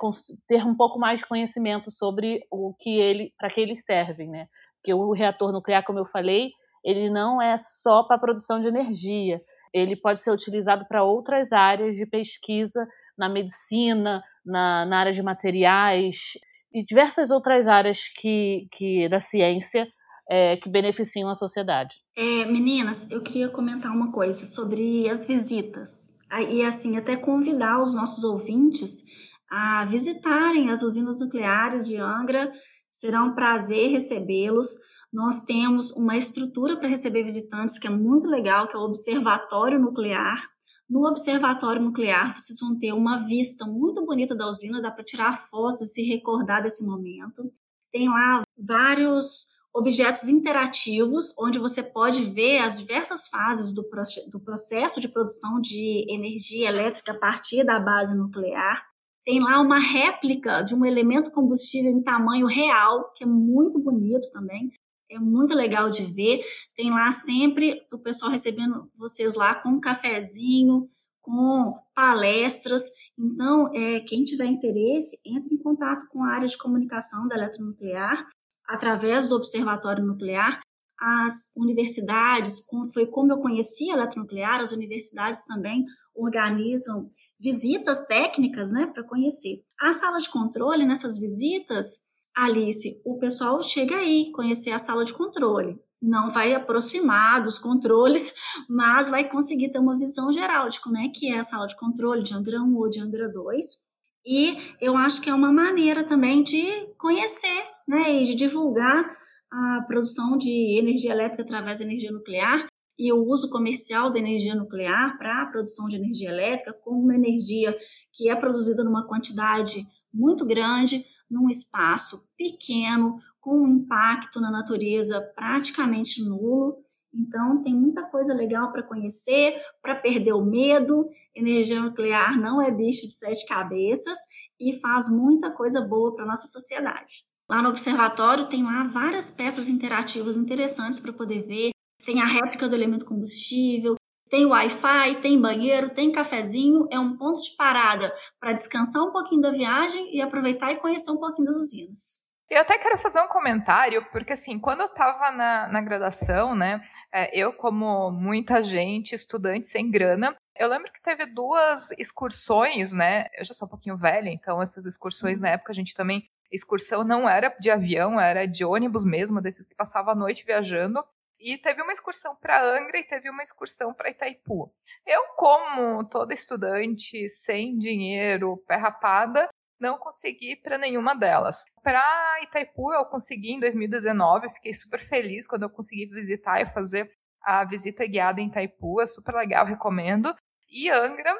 ter um pouco mais de conhecimento sobre o que ele, para que eles servem, né? Porque o reator nuclear, como eu falei, ele não é só para produção de energia, ele pode ser utilizado para outras áreas de pesquisa na medicina, na, na área de materiais e diversas outras áreas que, que da ciência é, que beneficiam a sociedade. É, meninas, eu queria comentar uma coisa sobre as visitas e assim até convidar os nossos ouvintes a visitarem as usinas nucleares de Angra. Será um prazer recebê-los. Nós temos uma estrutura para receber visitantes que é muito legal, que é o Observatório Nuclear. No Observatório Nuclear, vocês vão ter uma vista muito bonita da usina, dá para tirar fotos e se recordar desse momento. Tem lá vários objetos interativos, onde você pode ver as diversas fases do, do processo de produção de energia elétrica a partir da base nuclear. Tem lá uma réplica de um elemento combustível em tamanho real, que é muito bonito também. É muito legal de ver. Tem lá sempre o pessoal recebendo vocês lá com um cafezinho, com palestras. Então, é, quem tiver interesse, entre em contato com a área de comunicação da Eletronuclear através do Observatório Nuclear, as universidades, foi como eu conheci a eletronuclear, as universidades também organizam visitas técnicas, né, para conhecer. A sala de controle, nessas visitas, Alice, o pessoal chega aí conhecer a sala de controle. Não vai aproximar dos controles, mas vai conseguir ter uma visão geral de como é que é a sala de controle de Angra 1 ou de Angra 2 e eu acho que é uma maneira também de conhecer né, e de divulgar a produção de energia elétrica através da energia nuclear. e o uso comercial da energia nuclear para a produção de energia elétrica como uma energia que é produzida numa quantidade muito grande, num espaço pequeno, com um impacto na natureza praticamente nulo. Então, tem muita coisa legal para conhecer, para perder o medo. Energia nuclear não é bicho de sete cabeças e faz muita coisa boa para a nossa sociedade. Lá no observatório tem lá várias peças interativas interessantes para poder ver. Tem a réplica do elemento combustível, tem Wi-Fi, tem banheiro, tem cafezinho. É um ponto de parada para descansar um pouquinho da viagem e aproveitar e conhecer um pouquinho das usinas. Eu até quero fazer um comentário, porque assim, quando eu estava na, na graduação, né, é, eu, como muita gente, estudante sem grana, eu lembro que teve duas excursões, né? Eu já sou um pouquinho velha, então essas excursões na época a gente também. Excursão não era de avião, era de ônibus mesmo, desses que passava a noite viajando. E teve uma excursão para Angra e teve uma excursão para Itaipu. Eu, como toda estudante sem dinheiro, pé rapada, não consegui ir para nenhuma delas. Para Itaipu eu consegui em 2019, fiquei super feliz quando eu consegui visitar e fazer a visita guiada em Itaipu, é super legal, recomendo. E Angra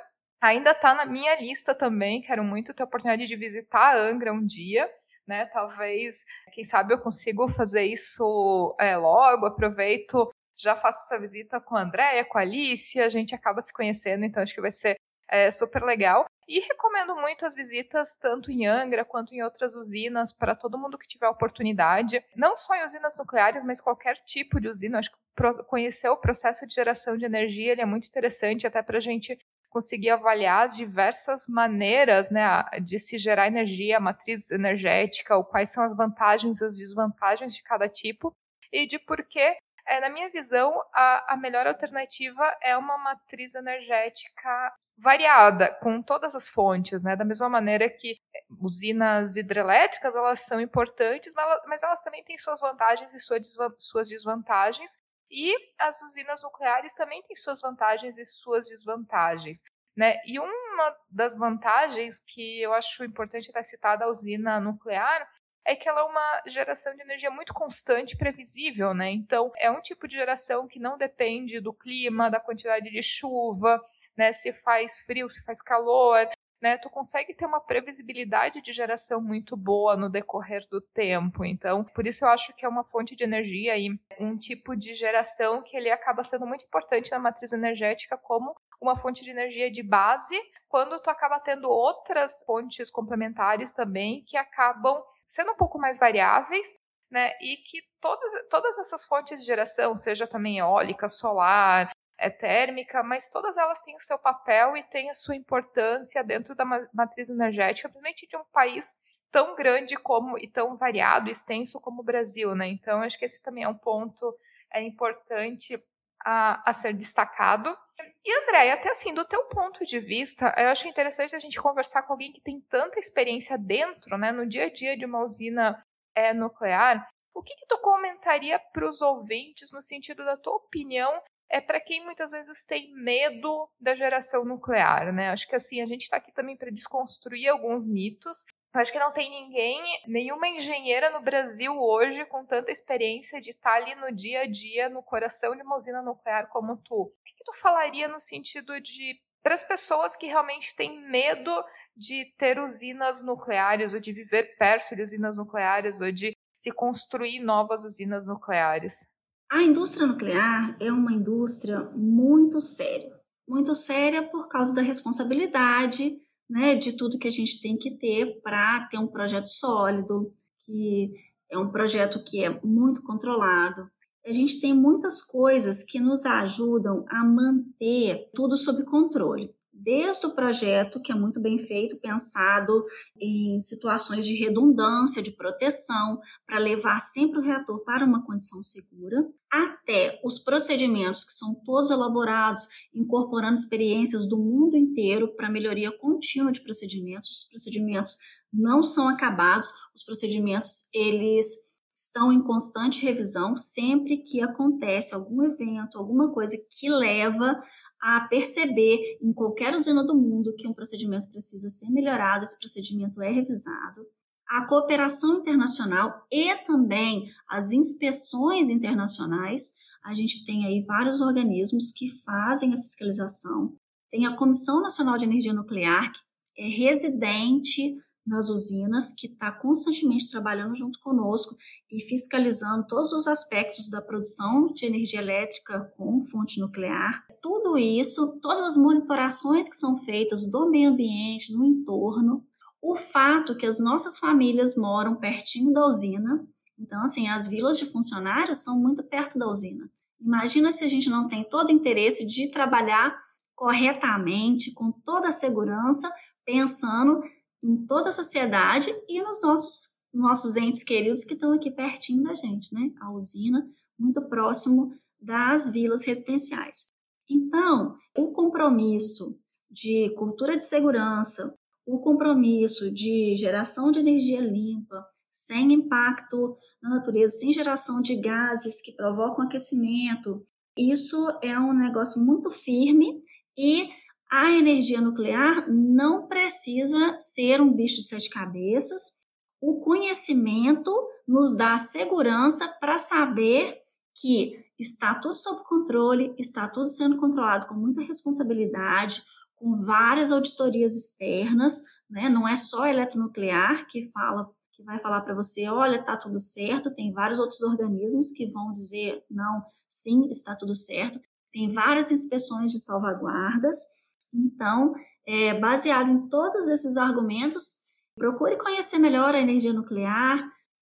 ainda está na minha lista também, quero muito ter a oportunidade de visitar Angra um dia. Né, talvez, quem sabe eu consigo fazer isso é, logo, aproveito, já faço essa visita com a Andréia, com a Alice, a gente acaba se conhecendo, então acho que vai ser é, super legal. E recomendo muito as visitas, tanto em Angra quanto em outras usinas, para todo mundo que tiver oportunidade. Não só em usinas nucleares, mas qualquer tipo de usina. Acho que conhecer o processo de geração de energia ele é muito interessante, até para a gente conseguir avaliar as diversas maneiras né, de se gerar energia, a matriz energética, ou quais são as vantagens e as desvantagens de cada tipo, e de por que é, na minha visão, a, a melhor alternativa é uma matriz energética variada, com todas as fontes, né? Da mesma maneira que é, usinas hidrelétricas, elas são importantes, mas elas também têm suas vantagens e suas desvantagens. E as usinas nucleares também têm suas vantagens e suas desvantagens. Né? E uma das vantagens que eu acho importante estar citada a usina nuclear é que ela é uma geração de energia muito constante e previsível, né? Então, é um tipo de geração que não depende do clima, da quantidade de chuva, né? Se faz frio, se faz calor, né? Tu consegue ter uma previsibilidade de geração muito boa no decorrer do tempo. Então, por isso eu acho que é uma fonte de energia e um tipo de geração que ele acaba sendo muito importante na matriz energética como uma fonte de energia de base, quando tu acaba tendo outras fontes complementares também que acabam sendo um pouco mais variáveis, né? E que todas, todas essas fontes de geração, seja também eólica, solar, é térmica, mas todas elas têm o seu papel e têm a sua importância dentro da matriz energética, principalmente de um país tão grande como e tão variado, extenso como o Brasil, né? Então, acho que esse também é um ponto é importante a, a ser destacado. E, André, até assim, do teu ponto de vista, eu acho interessante a gente conversar com alguém que tem tanta experiência dentro, né, no dia a dia de uma usina é, nuclear. O que, que tu comentaria para os ouvintes no sentido da tua opinião é para quem muitas vezes tem medo da geração nuclear, né? Acho que assim a gente está aqui também para desconstruir alguns mitos acho que não tem ninguém, nenhuma engenheira no Brasil hoje com tanta experiência de estar ali no dia a dia, no coração de uma usina nuclear como tu. O que, que tu falaria no sentido de para as pessoas que realmente têm medo de ter usinas nucleares ou de viver perto de usinas nucleares ou de se construir novas usinas nucleares? A indústria nuclear é uma indústria muito séria. Muito séria por causa da responsabilidade né, de tudo que a gente tem que ter para ter um projeto sólido, que é um projeto que é muito controlado. A gente tem muitas coisas que nos ajudam a manter tudo sob controle desde o projeto, que é muito bem feito, pensado em situações de redundância, de proteção, para levar sempre o reator para uma condição segura, até os procedimentos que são todos elaborados, incorporando experiências do mundo inteiro para melhoria contínua de procedimentos. Os procedimentos não são acabados, os procedimentos eles estão em constante revisão sempre que acontece algum evento, alguma coisa que leva a perceber em qualquer usina do mundo que um procedimento precisa ser melhorado, esse procedimento é revisado. A cooperação internacional e também as inspeções internacionais. a gente tem aí vários organismos que fazem a fiscalização. Tem a Comissão Nacional de Energia Nuclear, que é residente nas usinas, que está constantemente trabalhando junto conosco e fiscalizando todos os aspectos da produção de energia elétrica com fonte nuclear. Tudo isso, todas as monitorações que são feitas do meio ambiente, no entorno, o fato que as nossas famílias moram pertinho da usina, então, assim, as vilas de funcionários são muito perto da usina. Imagina se a gente não tem todo o interesse de trabalhar corretamente, com toda a segurança, pensando em toda a sociedade e nos nossos, nossos entes queridos que estão aqui pertinho da gente, né? A usina, muito próximo das vilas residenciais. Então, o compromisso de cultura de segurança, o compromisso de geração de energia limpa, sem impacto na natureza, sem geração de gases que provocam aquecimento, isso é um negócio muito firme e a energia nuclear não precisa ser um bicho de sete cabeças. O conhecimento nos dá segurança para saber que está tudo sob controle, está tudo sendo controlado com muita responsabilidade, com várias auditorias externas, né? Não é só a eletronuclear que fala que vai falar para você, olha, tá tudo certo, tem vários outros organismos que vão dizer, não, sim, está tudo certo. Tem várias inspeções de salvaguardas então, é, baseado em todos esses argumentos, procure conhecer melhor a energia nuclear,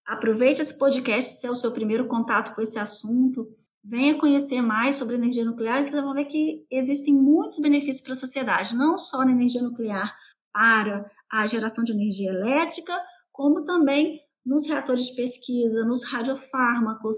aproveite esse podcast se é o seu primeiro contato com esse assunto, venha conhecer mais sobre energia nuclear e vão ver que existem muitos benefícios para a sociedade, não só na energia nuclear para a geração de energia elétrica, como também nos reatores de pesquisa, nos radiofármacos,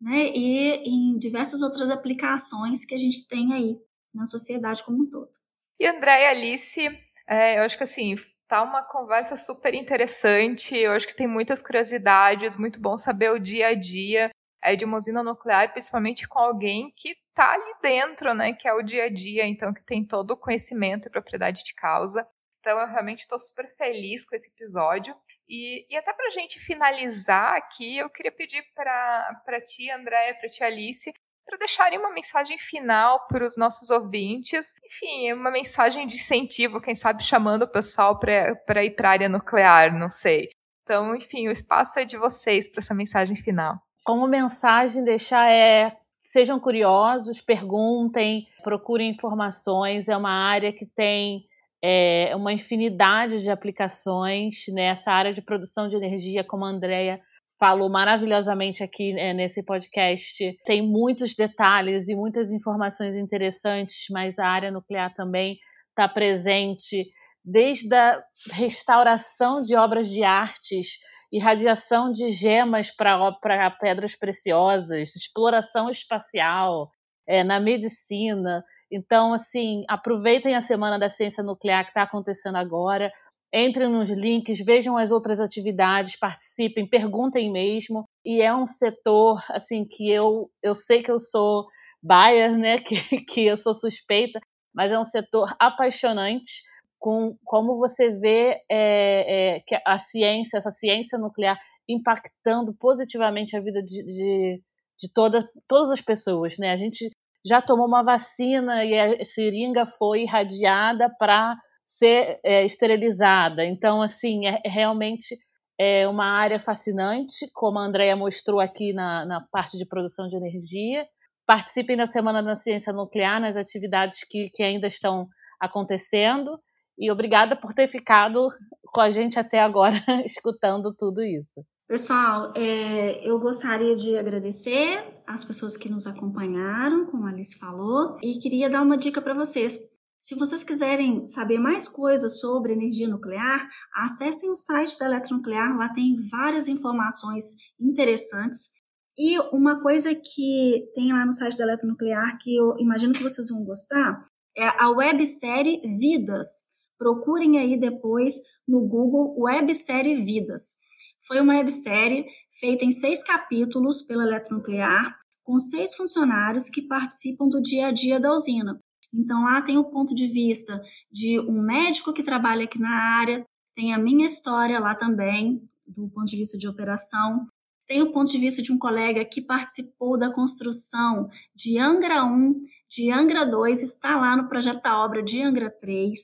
né, e em diversas outras aplicações que a gente tem aí na sociedade como um todo. E André e Alice, é, eu acho que assim, tá uma conversa super interessante. Eu acho que tem muitas curiosidades, muito bom saber o dia a dia é, de uma usina nuclear, principalmente com alguém que tá ali dentro, né? Que é o dia a dia, então que tem todo o conhecimento e propriedade de causa. Então eu realmente estou super feliz com esse episódio. E, e até para a gente finalizar aqui, eu queria pedir para ti, Andréia, para ti, Alice, para deixarem uma mensagem final para os nossos ouvintes. Enfim, uma mensagem de incentivo, quem sabe chamando o pessoal para ir para a área nuclear, não sei. Então, enfim, o espaço é de vocês para essa mensagem final. Como mensagem, deixar é sejam curiosos, perguntem, procurem informações. É uma área que tem é, uma infinidade de aplicações nessa área de produção de energia, como a Andrea falou maravilhosamente aqui é, nesse podcast. Tem muitos detalhes e muitas informações interessantes, mas a área nuclear também está presente desde a restauração de obras de artes, irradiação de gemas para pedras preciosas, exploração espacial, é, na medicina. Então, assim, aproveitem a Semana da Ciência Nuclear que está acontecendo agora entrem nos links, vejam as outras atividades, participem, perguntem mesmo. E é um setor assim que eu eu sei que eu sou bias, né, que, que eu sou suspeita, mas é um setor apaixonante com como você vê é, é, que a ciência, essa ciência nuclear impactando positivamente a vida de, de, de toda, todas as pessoas, né? A gente já tomou uma vacina e a seringa foi irradiada para ser é, esterilizada. Então, assim, é, é realmente é uma área fascinante, como a Andrea mostrou aqui na, na parte de produção de energia. Participem da Semana da Ciência Nuclear, nas atividades que, que ainda estão acontecendo. E obrigada por ter ficado com a gente até agora, escutando tudo isso. Pessoal, é, eu gostaria de agradecer as pessoas que nos acompanharam, como a Alice falou, e queria dar uma dica para vocês. Se vocês quiserem saber mais coisas sobre energia nuclear, acessem o site da Eletronuclear, lá tem várias informações interessantes. E uma coisa que tem lá no site da Eletronuclear que eu imagino que vocês vão gostar é a websérie Vidas. Procurem aí depois no Google websérie Vidas. Foi uma websérie feita em seis capítulos pela Eletronuclear, com seis funcionários que participam do dia a dia da usina. Então, lá tem o ponto de vista de um médico que trabalha aqui na área, tem a minha história lá também, do ponto de vista de operação, tem o ponto de vista de um colega que participou da construção de Angra 1, de Angra 2, está lá no projeto da obra de Angra 3.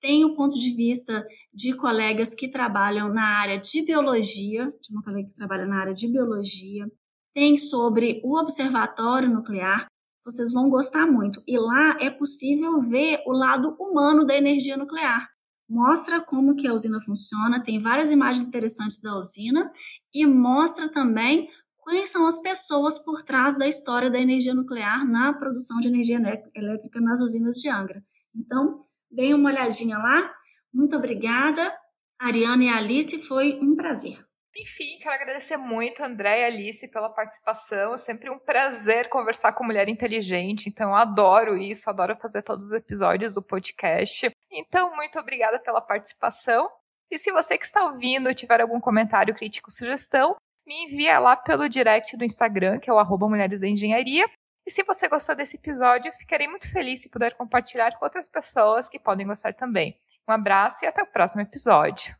Tem o ponto de vista de colegas que trabalham na área de biologia, de uma colega que trabalha na área de biologia. Tem sobre o observatório nuclear, vocês vão gostar muito. E lá é possível ver o lado humano da energia nuclear. Mostra como que a usina funciona, tem várias imagens interessantes da usina e mostra também quais são as pessoas por trás da história da energia nuclear na produção de energia elétrica nas usinas de Angra. Então, deem uma olhadinha lá. Muito obrigada, Ariana e Alice, foi um prazer. Enfim, quero agradecer muito, André e Alice, pela participação. É sempre um prazer conversar com mulher inteligente. Então, eu adoro isso, adoro fazer todos os episódios do podcast. Então, muito obrigada pela participação. E se você que está ouvindo tiver algum comentário, crítico, sugestão, me envia lá pelo direct do Instagram, que é o arroba Mulheres da Engenharia. E se você gostou desse episódio, ficarei muito feliz se puder compartilhar com outras pessoas que podem gostar também. Um abraço e até o próximo episódio.